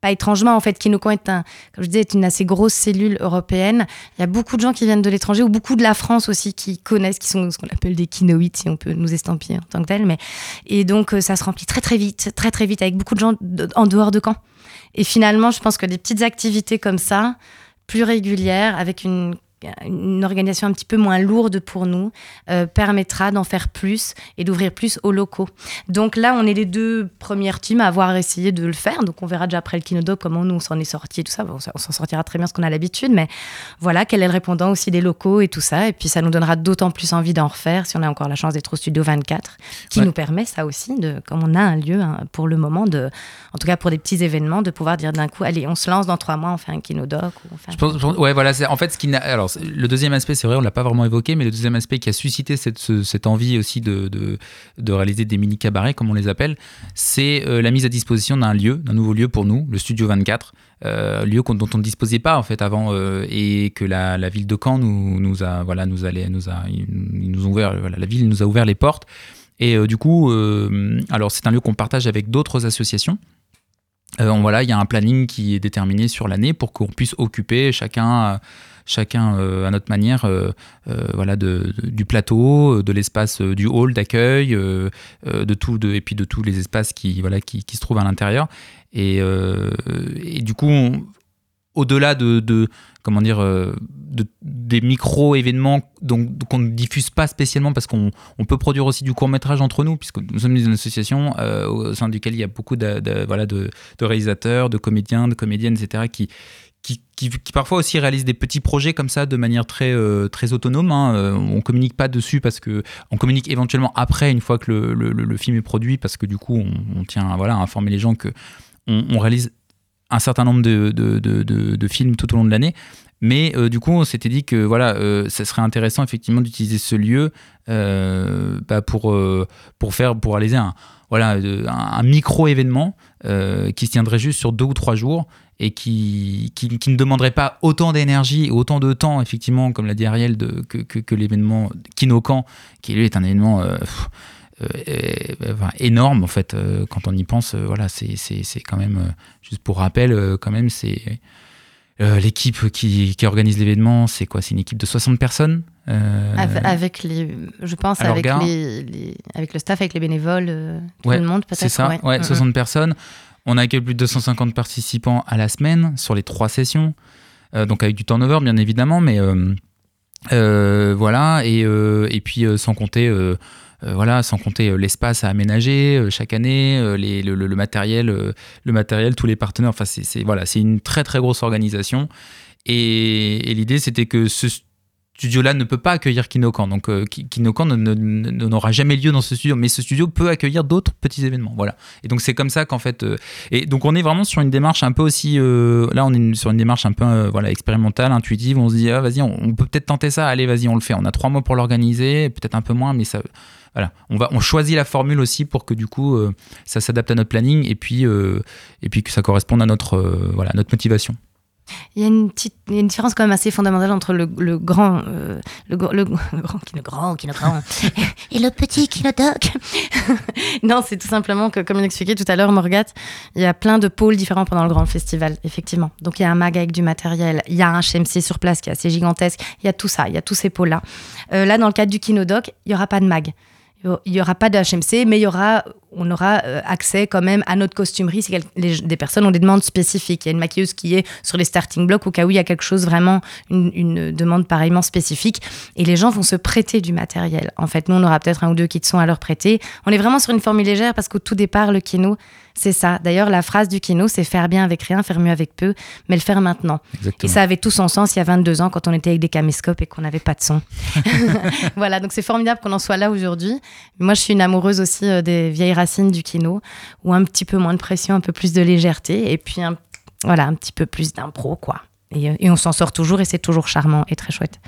pas étrangement, en fait, Kinokon est un, comme je est une assez grosse cellule européenne. Il y a beaucoup de gens qui viennent de l'étranger ou beaucoup de la France aussi qui connaissent, qui sont ce qu'on appelle des kinoïdes, si on peut nous estampiller en tant que tel. Mais et donc euh, ça se remplit très très vite, très très vite avec beaucoup de gens en dehors de Caen. Et finalement, je pense que des petites activités comme ça, plus régulières, avec une une organisation un petit peu moins lourde pour nous euh, permettra d'en faire plus et d'ouvrir plus aux locaux. Donc là, on est les deux premières teams à avoir essayé de le faire. Donc on verra déjà après le Kinodoc comment nous on s'en est sorti et tout ça. Bon, on s'en sortira très bien ce qu'on a l'habitude, mais voilà quel est le répondant aussi des locaux et tout ça. Et puis ça nous donnera d'autant plus envie d'en refaire si on a encore la chance d'être au Studio 24, qui Ouais. nous permet ça aussi de, comme on a un lieu hein, pour le moment de, en tout cas pour des petits événements, de pouvoir dire d'un coup, allez, on se lance dans trois mois, on fait un Kinodoc ou on fait un Je pense, je pense- ouais, voilà. En fait, ce qui le deuxième aspect, c'est vrai, on l'a pas vraiment évoqué, mais le deuxième aspect qui a suscité cette, ce- cette envie aussi de, réaliser des mini cabarets, comme on les appelle, c'est euh, la mise à disposition d'un lieu, d'un nouveau lieu pour nous, le Studio 24, euh, lieu dont on ne disposait pas en fait avant, euh, et que la, ville de Caen nous, a, voilà, nous allait, nous a, ils nous ont ouvert, voilà, la ville nous a ouvert les portes. Et euh, du coup, alors c'est un lieu qu'on partage avec d'autres associations. On- voilà, il y a un planning qui est déterminé sur l'année pour qu'on puisse occuper chacun, chacun euh, à notre manière, euh, euh, voilà, de, du plateau, de l'espace du hall d'accueil, de tout, de, et puis de tous les espaces qui, voilà, qui, qui se trouvent à l'intérieur. Et, et du coup, au-delà de, de- comment dire, de- des micro-événements donc qu'on ne diffuse pas spécialement parce qu'on on peut produire aussi du court métrage entre nous puisque nous sommes une association au sein duquel il y a beaucoup de, de- voilà, de, de réalisateurs, de comédiens, de comédiennes, etc. qui qui, parfois aussi réalisent des petits projets comme ça de manière très, euh, très autonome. hein. Euh, on communique pas dessus parce que on communique éventuellement après une fois que le, le- film est produit parce que du coup on, tient voilà, à informer les gens que on, réalise un certain nombre de- de- de films tout au long de l'année. Mais euh, du coup, on s'était dit que voilà, euh, ça serait intéressant effectivement d'utiliser ce lieu euh, bah, pour, pour faire pour réaliser un voilà un, micro événement qui se tiendrait juste sur deux ou trois jours et qui, qui, ne demanderait pas autant d'énergie et autant de temps effectivement comme l'a dit Ariel de, que, que, que l'événement Kinokan qui lui est un événement énorme en fait quand on y pense voilà c'est quand même juste pour rappel quand même c'est euh, l'équipe qui, qui organise l'événement c'est quoi? C'est une équipe de 60 personnes euh, Avec, les, je pense, alors, avec, les, les- avec le staff, avec les bénévoles, euh, tout Ouais, le monde peut-être. C'est ça, ouais, mm. 60 personnes. On a accueilli plus de 250 participants à la semaine sur les trois sessions. Donc avec du turnover, bien évidemment, mais voilà. Et, et puis sans compter. Euh, voilà, sans compter euh, l'espace à aménager euh, chaque année, les- le, matériel, le matériel, tous les partenaires. Enfin, c'est voilà, c'est une très très grosse organisation. Et, l'idée, c'était que ce studio-là ne peut pas accueillir Kinokan. Donc Ki- Kinokan n'aura jamais lieu dans ce studio, mais ce studio peut accueillir d'autres petits événements. Voilà. Et donc c'est comme ça qu'en fait, et donc on est vraiment sur une démarche un peu aussi, là on est sur une démarche un peu voilà expérimentale, intuitive. On se dit ah, vas-y, on, on peut peut-être tenter ça. Allez, vas-y, on le fait. On a trois mois pour l'organiser, peut-être un peu moins, mais ça. Voilà, on, choisit la formule aussi pour que du coup euh, ça s'adapte à notre planning et puis, euh, et puis que ça corresponde à notre, euh, voilà, notre motivation. Il y a une différence quand même assez fondamentale entre le, grand, euh, le, gr- le, le grand, qui le grand, qui le grand, et le petit qui le doc. non, c'est tout simplement que, comme il expliquait tout à l'heure, Morgat, il y a plein de pôles différents pendant le grand festival, effectivement. Donc il y a un mag avec du matériel, il y a un HMC sur place qui est assez gigantesque, il y a tout ça, il y a tous ces pôles-là. Là, dans le cadre du Kinodoc, il y aura pas de mag. Il n'y aura pas de HMC, mais il y aura, on aura euh, accès quand même à notre costumerie si les- des personnes ont des demandes spécifiques. Il y a une maquilleuse qui est sur les starting blocks au cas où il y a quelque chose vraiment, une, une demande pareillement spécifique. Et les gens vont se prêter du matériel. En fait, nous, on aura peut-être un ou deux qui sont à leur prêter. On est vraiment sur une formule légère parce qu'au tout départ, le kino, c'est ça. D'ailleurs, la phrase du kino, c'est faire bien avec rien, faire mieux avec peu, mais le faire maintenant. Et ça avait tout son sens il y a 22 ans quand on était avec des caméscopes et qu'on n'avait pas de son. voilà, donc c'est formidable qu'on en soit là aujourd'hui. Moi, je suis une amoureuse aussi euh, des vieilles racines du kino, où un petit peu moins de pression, un peu plus de légèreté, et puis un, voilà, un petit peu plus d'impro, quoi. Et, euh, et on s'en sort toujours, et c'est toujours charmant et très chouette.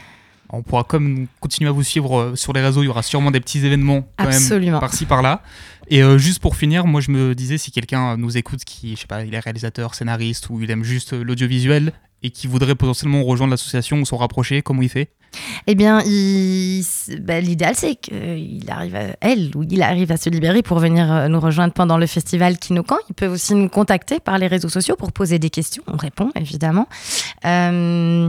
On pourra comme continuer à vous suivre euh, sur les réseaux. Il y aura sûrement des petits événements quand Absolument. même par-ci par-là. Et euh, juste pour finir, moi je me disais si quelqu'un nous écoute qui, je sais pas, il est réalisateur, scénariste ou il aime juste l'audiovisuel et qui voudrait potentiellement rejoindre l'association ou s'en rapprocher, comment il fait? Eh bien, il- ben, l'idéal, c'est qu'il arrive, à, elle ou il arrive à se libérer pour venir euh, nous rejoindre pendant le festival Kinokan. Ils peuvent aussi nous contacter par les réseaux sociaux pour poser des questions. On répond, évidemment. Euh,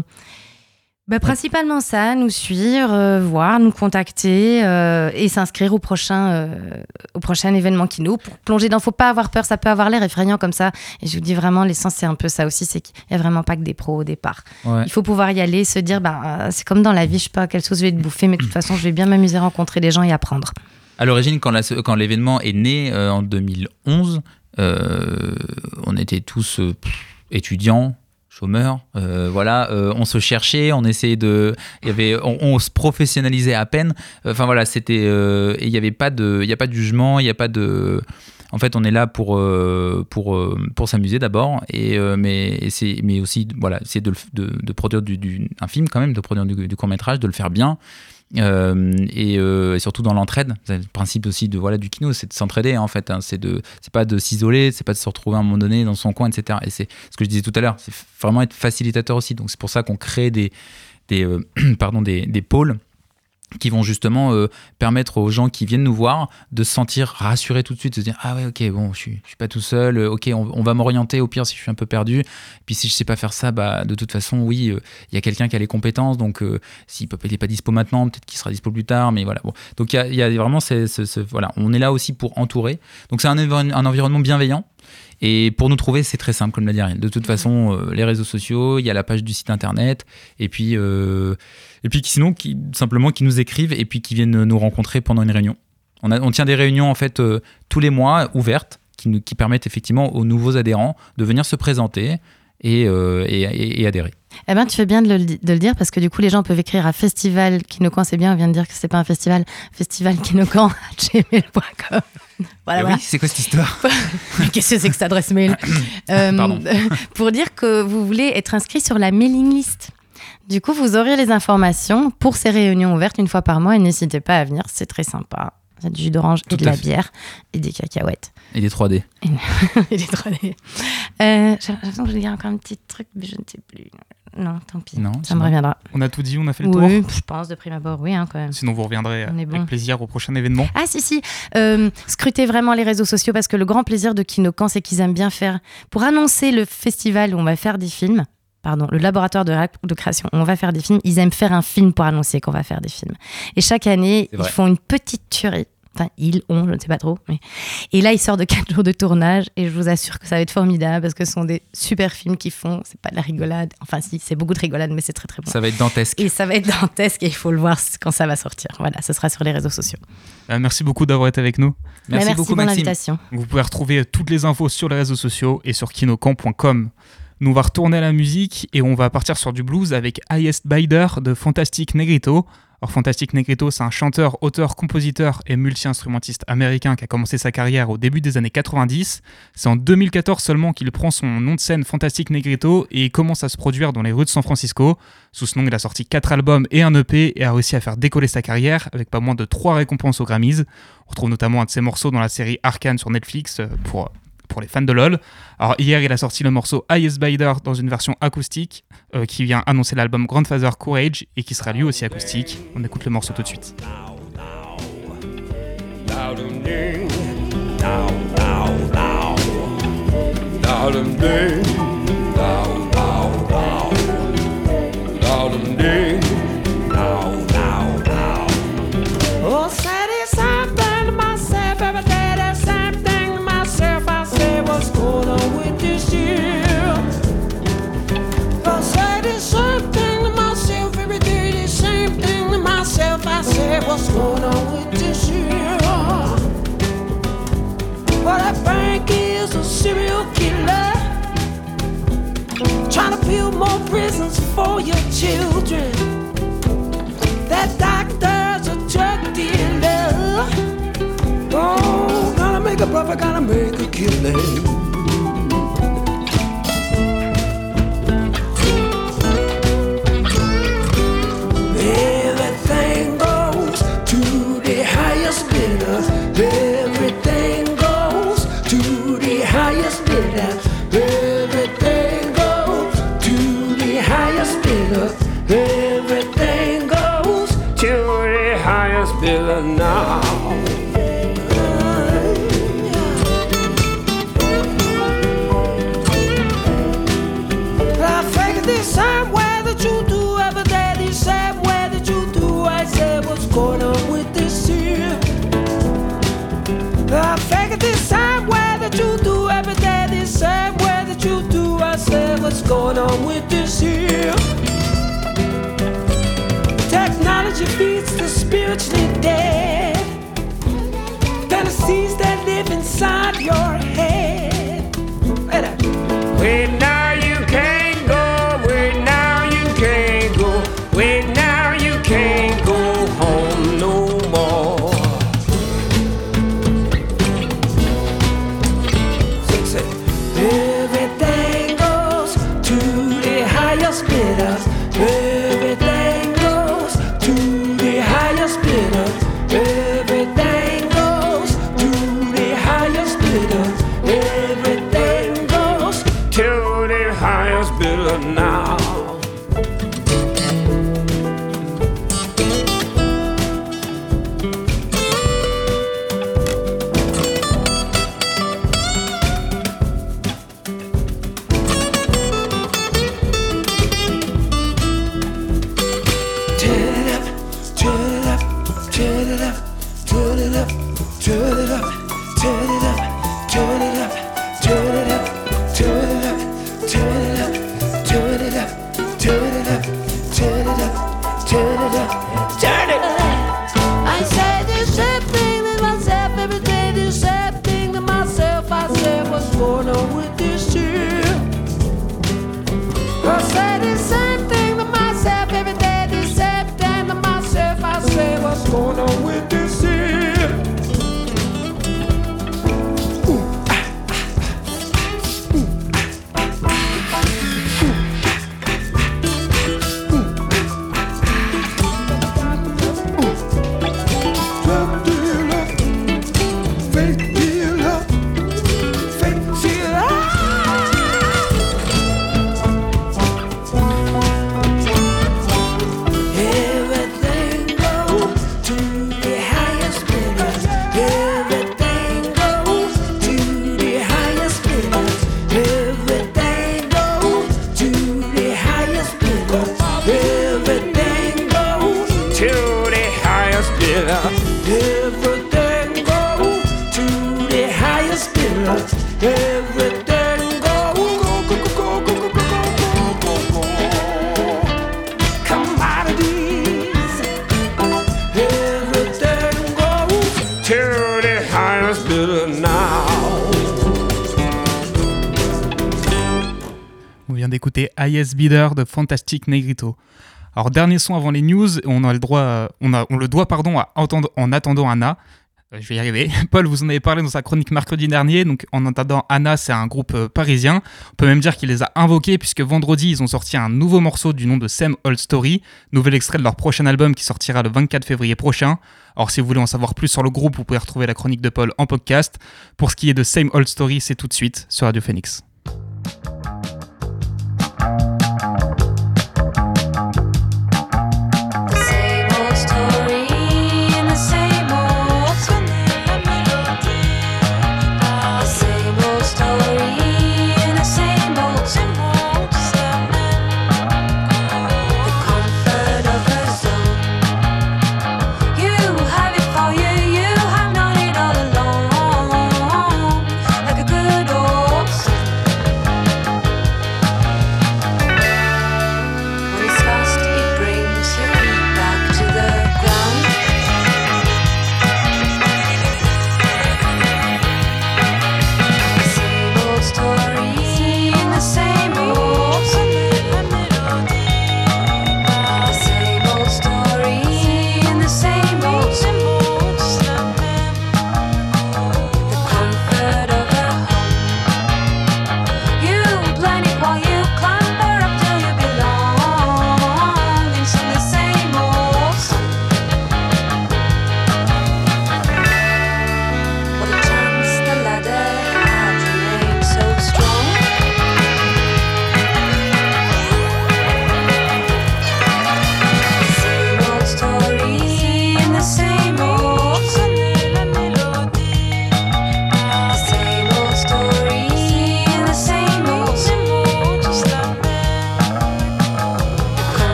Bah, principalement ça, nous suivre, euh, voir, nous contacter euh, et s'inscrire au prochain, euh, au prochain événement Kino pour plonger dans. Faut pas avoir peur, ça peut avoir l'air effrayant comme ça. Et je vous dis vraiment, l'essence c'est un peu ça aussi, c'est qu'il y a vraiment pas que des pros au départ. Ouais. Il faut pouvoir y aller, se dire, bah, c'est comme dans la vie, je sais pas quelle sauce je vais te bouffer, mais de toute façon, je vais bien m'amuser à rencontrer des gens et apprendre. À l'origine, quand, l'événement est né en 2011, euh, on était tous étudiants, chômeurs, euh, voilà, euh, on se cherchait, on essayait de, il y avait, on, se professionnalisait à peine. Enfin voilà, c'était, euh, il n'y avait pas de, il y a pas de jugement, il n'y a pas de, en fait, on est là pour euh, pour pour s'amuser d'abord, et mais c'est mais aussi voilà, c'est de, de, produire du, un film quand même, de produire du, du court métrage, de le faire bien. Euh, et, euh, et surtout dans l'entraide, c'est le principe aussi de voilà du kino, c'est de s'entraider en fait. hein. c'est de, c'est pas de s'isoler, c'est pas de se retrouver à un moment donné dans son coin, etc. Et c'est ce que je disais tout à l'heure, c'est vraiment être facilitateur aussi. Donc c'est pour ça qu'on crée des des euh, pardon des, des pôles qui vont justement euh, permettre aux gens qui viennent nous voir de se sentir rassurés tout de suite, de se dire ah ouais ok bon je suis, je suis pas tout seul, euh, ok on, on va m'orienter au pire si je suis un peu perdu, puis si je sais pas faire ça bah de toute façon oui euh, il y a quelqu'un qui a les compétences donc s'il peut il est pas dispo maintenant peut-être qu'il sera dispo plus tard mais voilà bon. Donc il y a, il y a vraiment ce, ce- ce- voilà on est là aussi pour entourer. Donc c'est un, environ- un environnement bienveillant. Et pour nous trouver, c'est très simple, comme l'a dit Ariel. De toute façon, euh, les réseaux sociaux, il y a la page du site internet, et puis, euh, et puis sinon, qui, simplement, qui nous écrivent et puis qui viennent nous rencontrer pendant une réunion. On, a, on tient des réunions en fait euh, tous les mois, ouvertes, qui, nous- qui permettent effectivement aux nouveaux adhérents de venir se présenter et, euh, et, adhérer. Eh ben, tu fais bien de le, de le dire parce que du coup, les gens peuvent écrire à festival Kinokan, c'est bien, on vient de dire que c'est pas un festival, festival Kinokan, gmail.com. Voilà, Et voilà. oui, c'est quoi cette histoire Qu'est-ce que c'est que cette adresse mail Euh, Pardon. Pour dire que vous voulez être inscrit sur la mailing list. Du coup, vous aurez les informations pour ces réunions ouvertes une fois par mois et n'hésitez pas à venir, c'est très sympa. Il y a du jus d'orange et de la fait. bière et des cacahuètes. Et des 3D. et des 3D. Euh, J'ai l'impression que je vais dire encore un petit truc, mais je ne sais plus. Non, tant pis. Non, ça me bon. reviendra. On a tout dit, on a fait le Oui, tour. je pense de prime abord, oui, hein, quand même. Sinon, vous reviendrez On est avec bon. plaisir au prochain événement. Ah si si, euh, scrutez vraiment les réseaux sociaux parce que le grand plaisir de Kinokan, c'est qu'ils aiment bien faire, pour annoncer le festival où on va faire des films, pardon, le laboratoire de, de création on va faire des films, ils aiment faire un film pour annoncer qu'on va faire des films. Et chaque année, ils font une petite tuerie. Enfin, ils ont, je ne sais pas trop. mais- Et là, ils sortent de 4 jours de tournage et je vous assure que ça va être formidable parce que ce sont des super films qu'ils font. C'est pas de la rigolade. Enfin, si, c'est beaucoup de rigolade, mais c'est très très bon. Ça va être dantesque. Et ça va être dantesque et il faut le voir quand ça va sortir. Voilà, ce sera sur les réseaux sociaux. Euh, merci beaucoup d'avoir été avec nous. Bah, Merci, beaucoup, pour Maxime. l'invitation. Vous pouvez retrouver toutes les infos sur les réseaux sociaux et sur kinocan.com. Nous on va retourner à la musique et on va partir sur du blues avec Highest Bider de Fantastic Negrito. Alors Fantastic Negrito, c'est un chanteur, auteur, compositeur et multi-instrumentiste américain qui a commencé sa carrière au début des années 90. C'est en 2014 seulement qu'il prend son nom de scène Fantastic Negrito et commence à se produire dans les rues de San Francisco. Sous ce nom, il a sorti 4 albums et un EP et a réussi à faire décoller sa carrière avec pas moins de 3 récompenses aux Grammys. On retrouve notamment un de ses morceaux dans la série Arcane sur Netflix euh, pour, pour les fans de LoL. Alors hier, il a sorti le morceau Highest Bider dans une version acoustique euh, qui vient annoncer l'album Grandfather Courage et qui sera lui aussi acoustique. On écoute le morceau tout de suite. What's going on with this year? Well, that bank is a serial killer. Trying to build more prisons for your children. That doctor's a drug dealer. Oh, gotta make a profit, gotta make a killing. What's going on with this here. Technology feeds the spiritually dead. Fantasies that live inside your head. Bidder de Fantastic Negrito. Alors dernier son avant les news, on a le droit, euh, on, a, on le doit pardon à entendre, en attendant Anna. Euh, Je vais y arriver. Paul, vous en avez parlé dans sa chronique mercredi dernier. Donc, en attendant Anna, c'est un groupe euh, parisien. On peut même dire qu'il les a invoqués puisque vendredi, ils ont sorti un nouveau morceau du nom de Same Old Story, nouvel extrait de leur prochain album qui sortira le 24 février prochain. Alors, si vous voulez en savoir plus sur le groupe, vous pouvez retrouver la chronique de Paul en podcast. Pour ce qui est de Same Old Story, c'est tout de suite sur Radio Phoenix.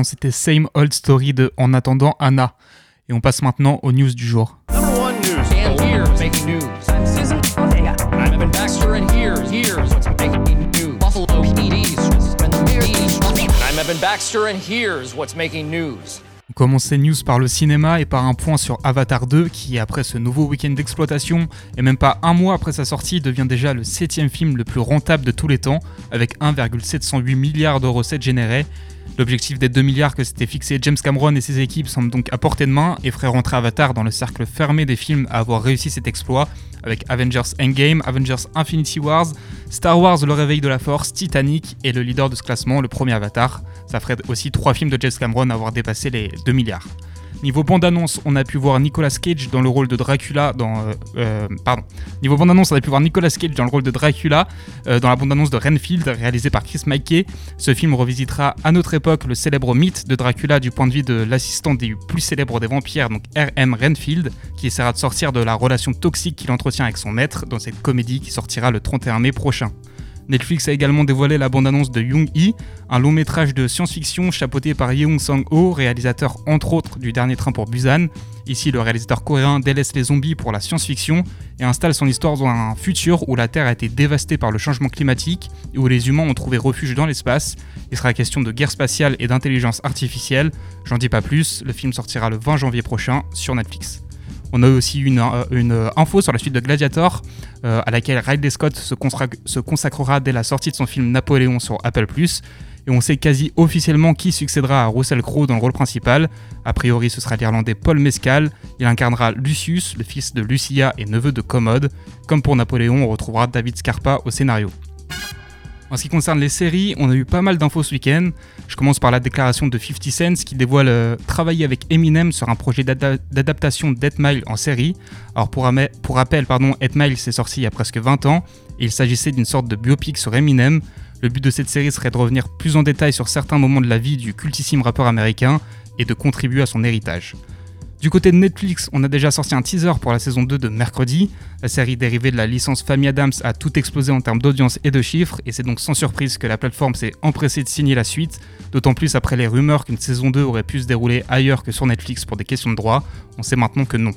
L'instant, c'était Same Old Story de En attendant Anna. Et on passe maintenant aux news du jour. Number one news. And here's making news. I'm Evan Baxter, and here's here's what's making news. Buffalo PD's. I'm Evan Baxter, and here's what's making news? On commence ces news par le cinéma et par un point sur Avatar 2 qui, après ce nouveau week-end d'exploitation et même pas un mois après sa sortie, devient déjà le septième film le plus rentable de tous les temps avec 1,708 milliards de recettes générées. L'objectif des 2 milliards que s'était fixé James Cameron et ses équipes semble donc à portée de main et ferait rentrer Avatar dans le cercle fermé des films à avoir réussi cet exploit avec Avengers Endgame, Avengers Infinity Wars, Star Wars Le Réveil de la Force, Titanic et le leader de ce classement, le premier Avatar. Ça ferait aussi trois films de James Cameron à avoir dépassé les 2 milliards. Niveau bande-annonce, on a pu voir Nicolas Cage dans le rôle de Dracula dans... euh, euh, pardon. Niveau bande-annonce, on a pu voir Nicolas Cage dans le rôle de Dracula euh, dans la bande-annonce de Renfield, réalisée par Chris Mackey. Ce film revisitera à notre époque le célèbre mythe de Dracula du point de vue de l'assistant des plus célèbres des vampires, donc R.M. Renfield, qui essaiera de sortir de la relation toxique qu'il entretient avec son maître dans cette comédie qui sortira le 31 mai prochain. Netflix a également dévoilé la bande-annonce de Young Hee, un long métrage de science-fiction chapeauté par Yeong Sang-ho, réalisateur entre autres du Dernier Train pour Busan. Ici, le réalisateur coréen délaisse les zombies pour la science-fiction et installe son histoire dans un futur où la Terre a été dévastée par le changement climatique et où les humains ont trouvé refuge dans l'espace. Il sera question de guerre spatiale et d'intelligence artificielle. J'en dis pas plus, le film sortira le 20 janvier prochain sur Netflix. On a aussi une, euh, une info sur la suite de Gladiator, euh, à laquelle Ridley Scott se, se consacrera dès la sortie de son film Napoléon sur Apple ⁇ et on sait quasi officiellement qui succédera à Russell Crowe dans le rôle principal. A priori, ce sera l'Irlandais Paul Mescal. Il incarnera Lucius, le fils de Lucia et neveu de Commode. Comme pour Napoléon, on retrouvera David Scarpa au scénario. En ce qui concerne les séries, on a eu pas mal d'infos ce week-end. Je commence par la déclaration de 50 Cent qui dévoile euh, travailler avec Eminem sur un projet d'ada- d'adaptation d'Ed Mile en série. Alors pour, rappel, pardon, Mile s'est sorti il y a presque 20 ans et il s'agissait d'une sorte de biopic sur Eminem. Le but de cette série serait de revenir plus en détail sur certains moments de la vie du cultissime rappeur américain et de contribuer à son héritage. Du côté de Netflix, on a déjà sorti un teaser pour la saison 2 de Mercredi. La série dérivée de la licence Family Adams a tout explosé en termes d'audience et de chiffres, et c'est donc sans surprise que la plateforme s'est empressée de signer la suite, d'autant plus après les rumeurs qu'une saison 2 aurait pu se dérouler ailleurs que sur Netflix pour des questions de droit. On sait maintenant que non.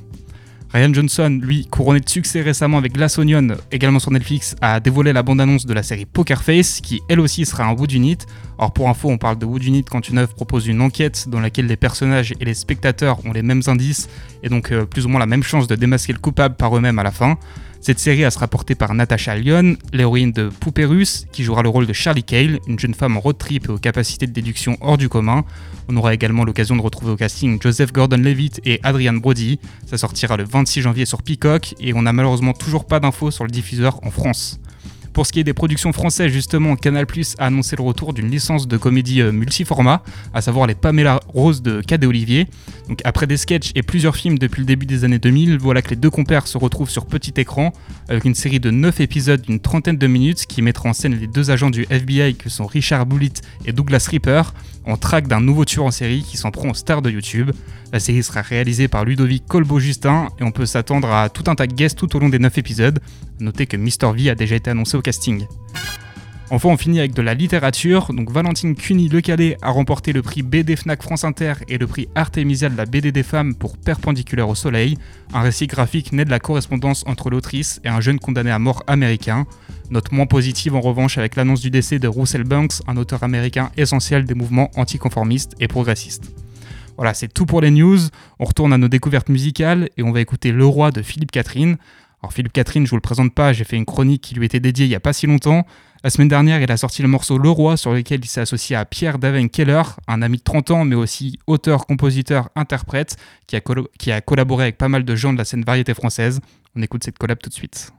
Ryan Johnson, lui, couronné de succès récemment avec Glass Onion, également sur Netflix, a dévoilé la bande-annonce de la série Poker Face, qui elle aussi sera un Wood Unit. Or pour info, on parle de Wood Unit quand une œuvre propose une enquête dans laquelle les personnages et les spectateurs ont les mêmes indices et donc euh, plus ou moins la même chance de démasquer le coupable par eux-mêmes à la fin. Cette série elle sera portée par Natasha Lyon, l'héroïne de Poupée qui jouera le rôle de Charlie Cale, une jeune femme en road trip et aux capacités de déduction hors du commun. On aura également l'occasion de retrouver au casting Joseph Gordon-Levitt et Adrian Brody. Ça sortira le 26 janvier sur Peacock et on n'a malheureusement toujours pas d'infos sur le diffuseur en France. Pour ce qui est des productions françaises, justement, Canal Plus a annoncé le retour d'une licence de comédie euh, multiformat, à savoir les Pamela Rose de Cad et Olivier. Donc après des sketchs et plusieurs films depuis le début des années 2000, voilà que les deux compères se retrouvent sur petit écran avec une série de 9 épisodes d'une trentaine de minutes qui mettra en scène les deux agents du FBI que sont Richard Bullitt et Douglas Reaper en traque d'un nouveau tueur en série qui s'en prend aux stars de YouTube. La série sera réalisée par Ludovic Colbeau-Justin et on peut s'attendre à tout un tas de guests tout au long des 9 épisodes. Notez que Mr. V a déjà été annoncé au casting. Enfin, on finit avec de la littérature. Donc, Valentine Cuny Le Calais a remporté le prix BD Fnac France Inter et le prix Artemisia de la BD des femmes pour Perpendiculaire au Soleil, un récit graphique né de la correspondance entre l'autrice et un jeune condamné à mort américain. Note moins positive en revanche avec l'annonce du décès de Russell Banks, un auteur américain essentiel des mouvements anticonformistes et progressistes. Voilà, c'est tout pour les news. On retourne à nos découvertes musicales et on va écouter Le Roi de Philippe Catherine. Alors Philippe Catherine, je vous le présente pas, j'ai fait une chronique qui lui était dédiée il y a pas si longtemps. La semaine dernière, il a sorti le morceau Le Roi sur lequel il s'est associé à Pierre Daven Keller, un ami de 30 ans mais aussi auteur, compositeur, interprète qui a, qui a collaboré avec pas mal de gens de la scène variété française. On écoute cette collab tout de suite.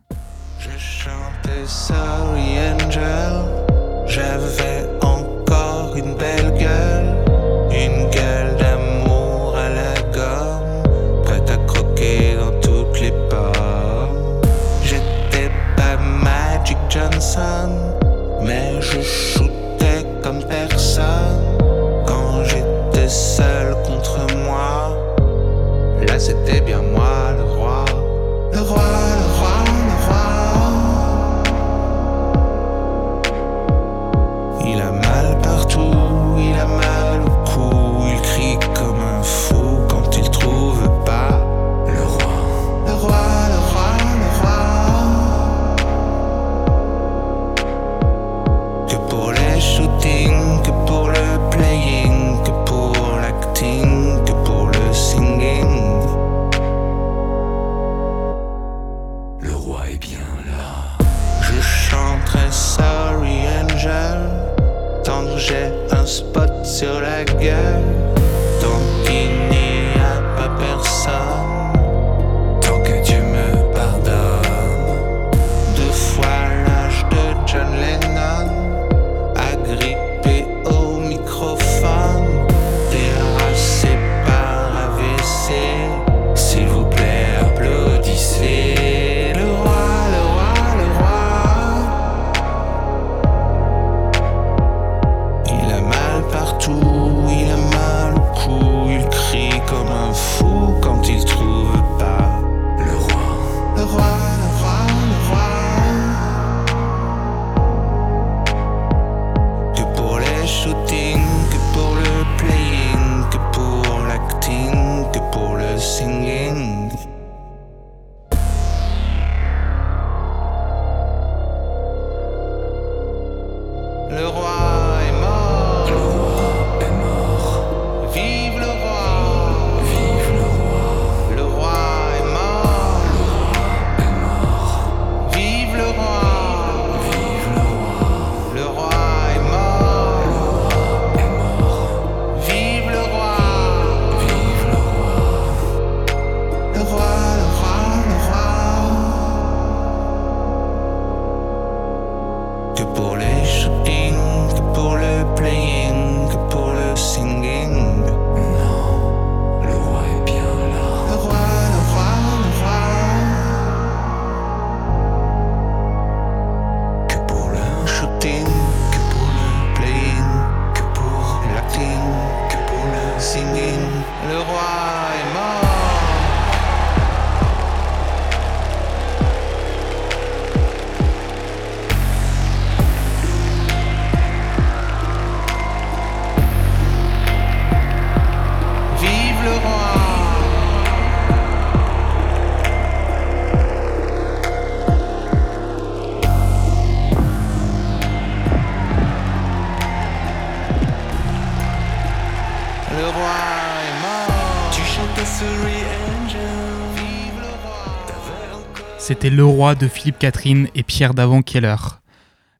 C'est le roi de Philippe Catherine et Pierre Davant-Keller.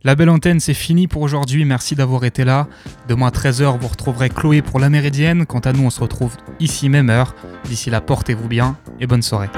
La belle antenne, c'est fini pour aujourd'hui. Merci d'avoir été là. Demain à 13h, vous retrouverez Chloé pour la Méridienne. Quant à nous, on se retrouve ici même heure. D'ici là, portez-vous bien et bonne soirée.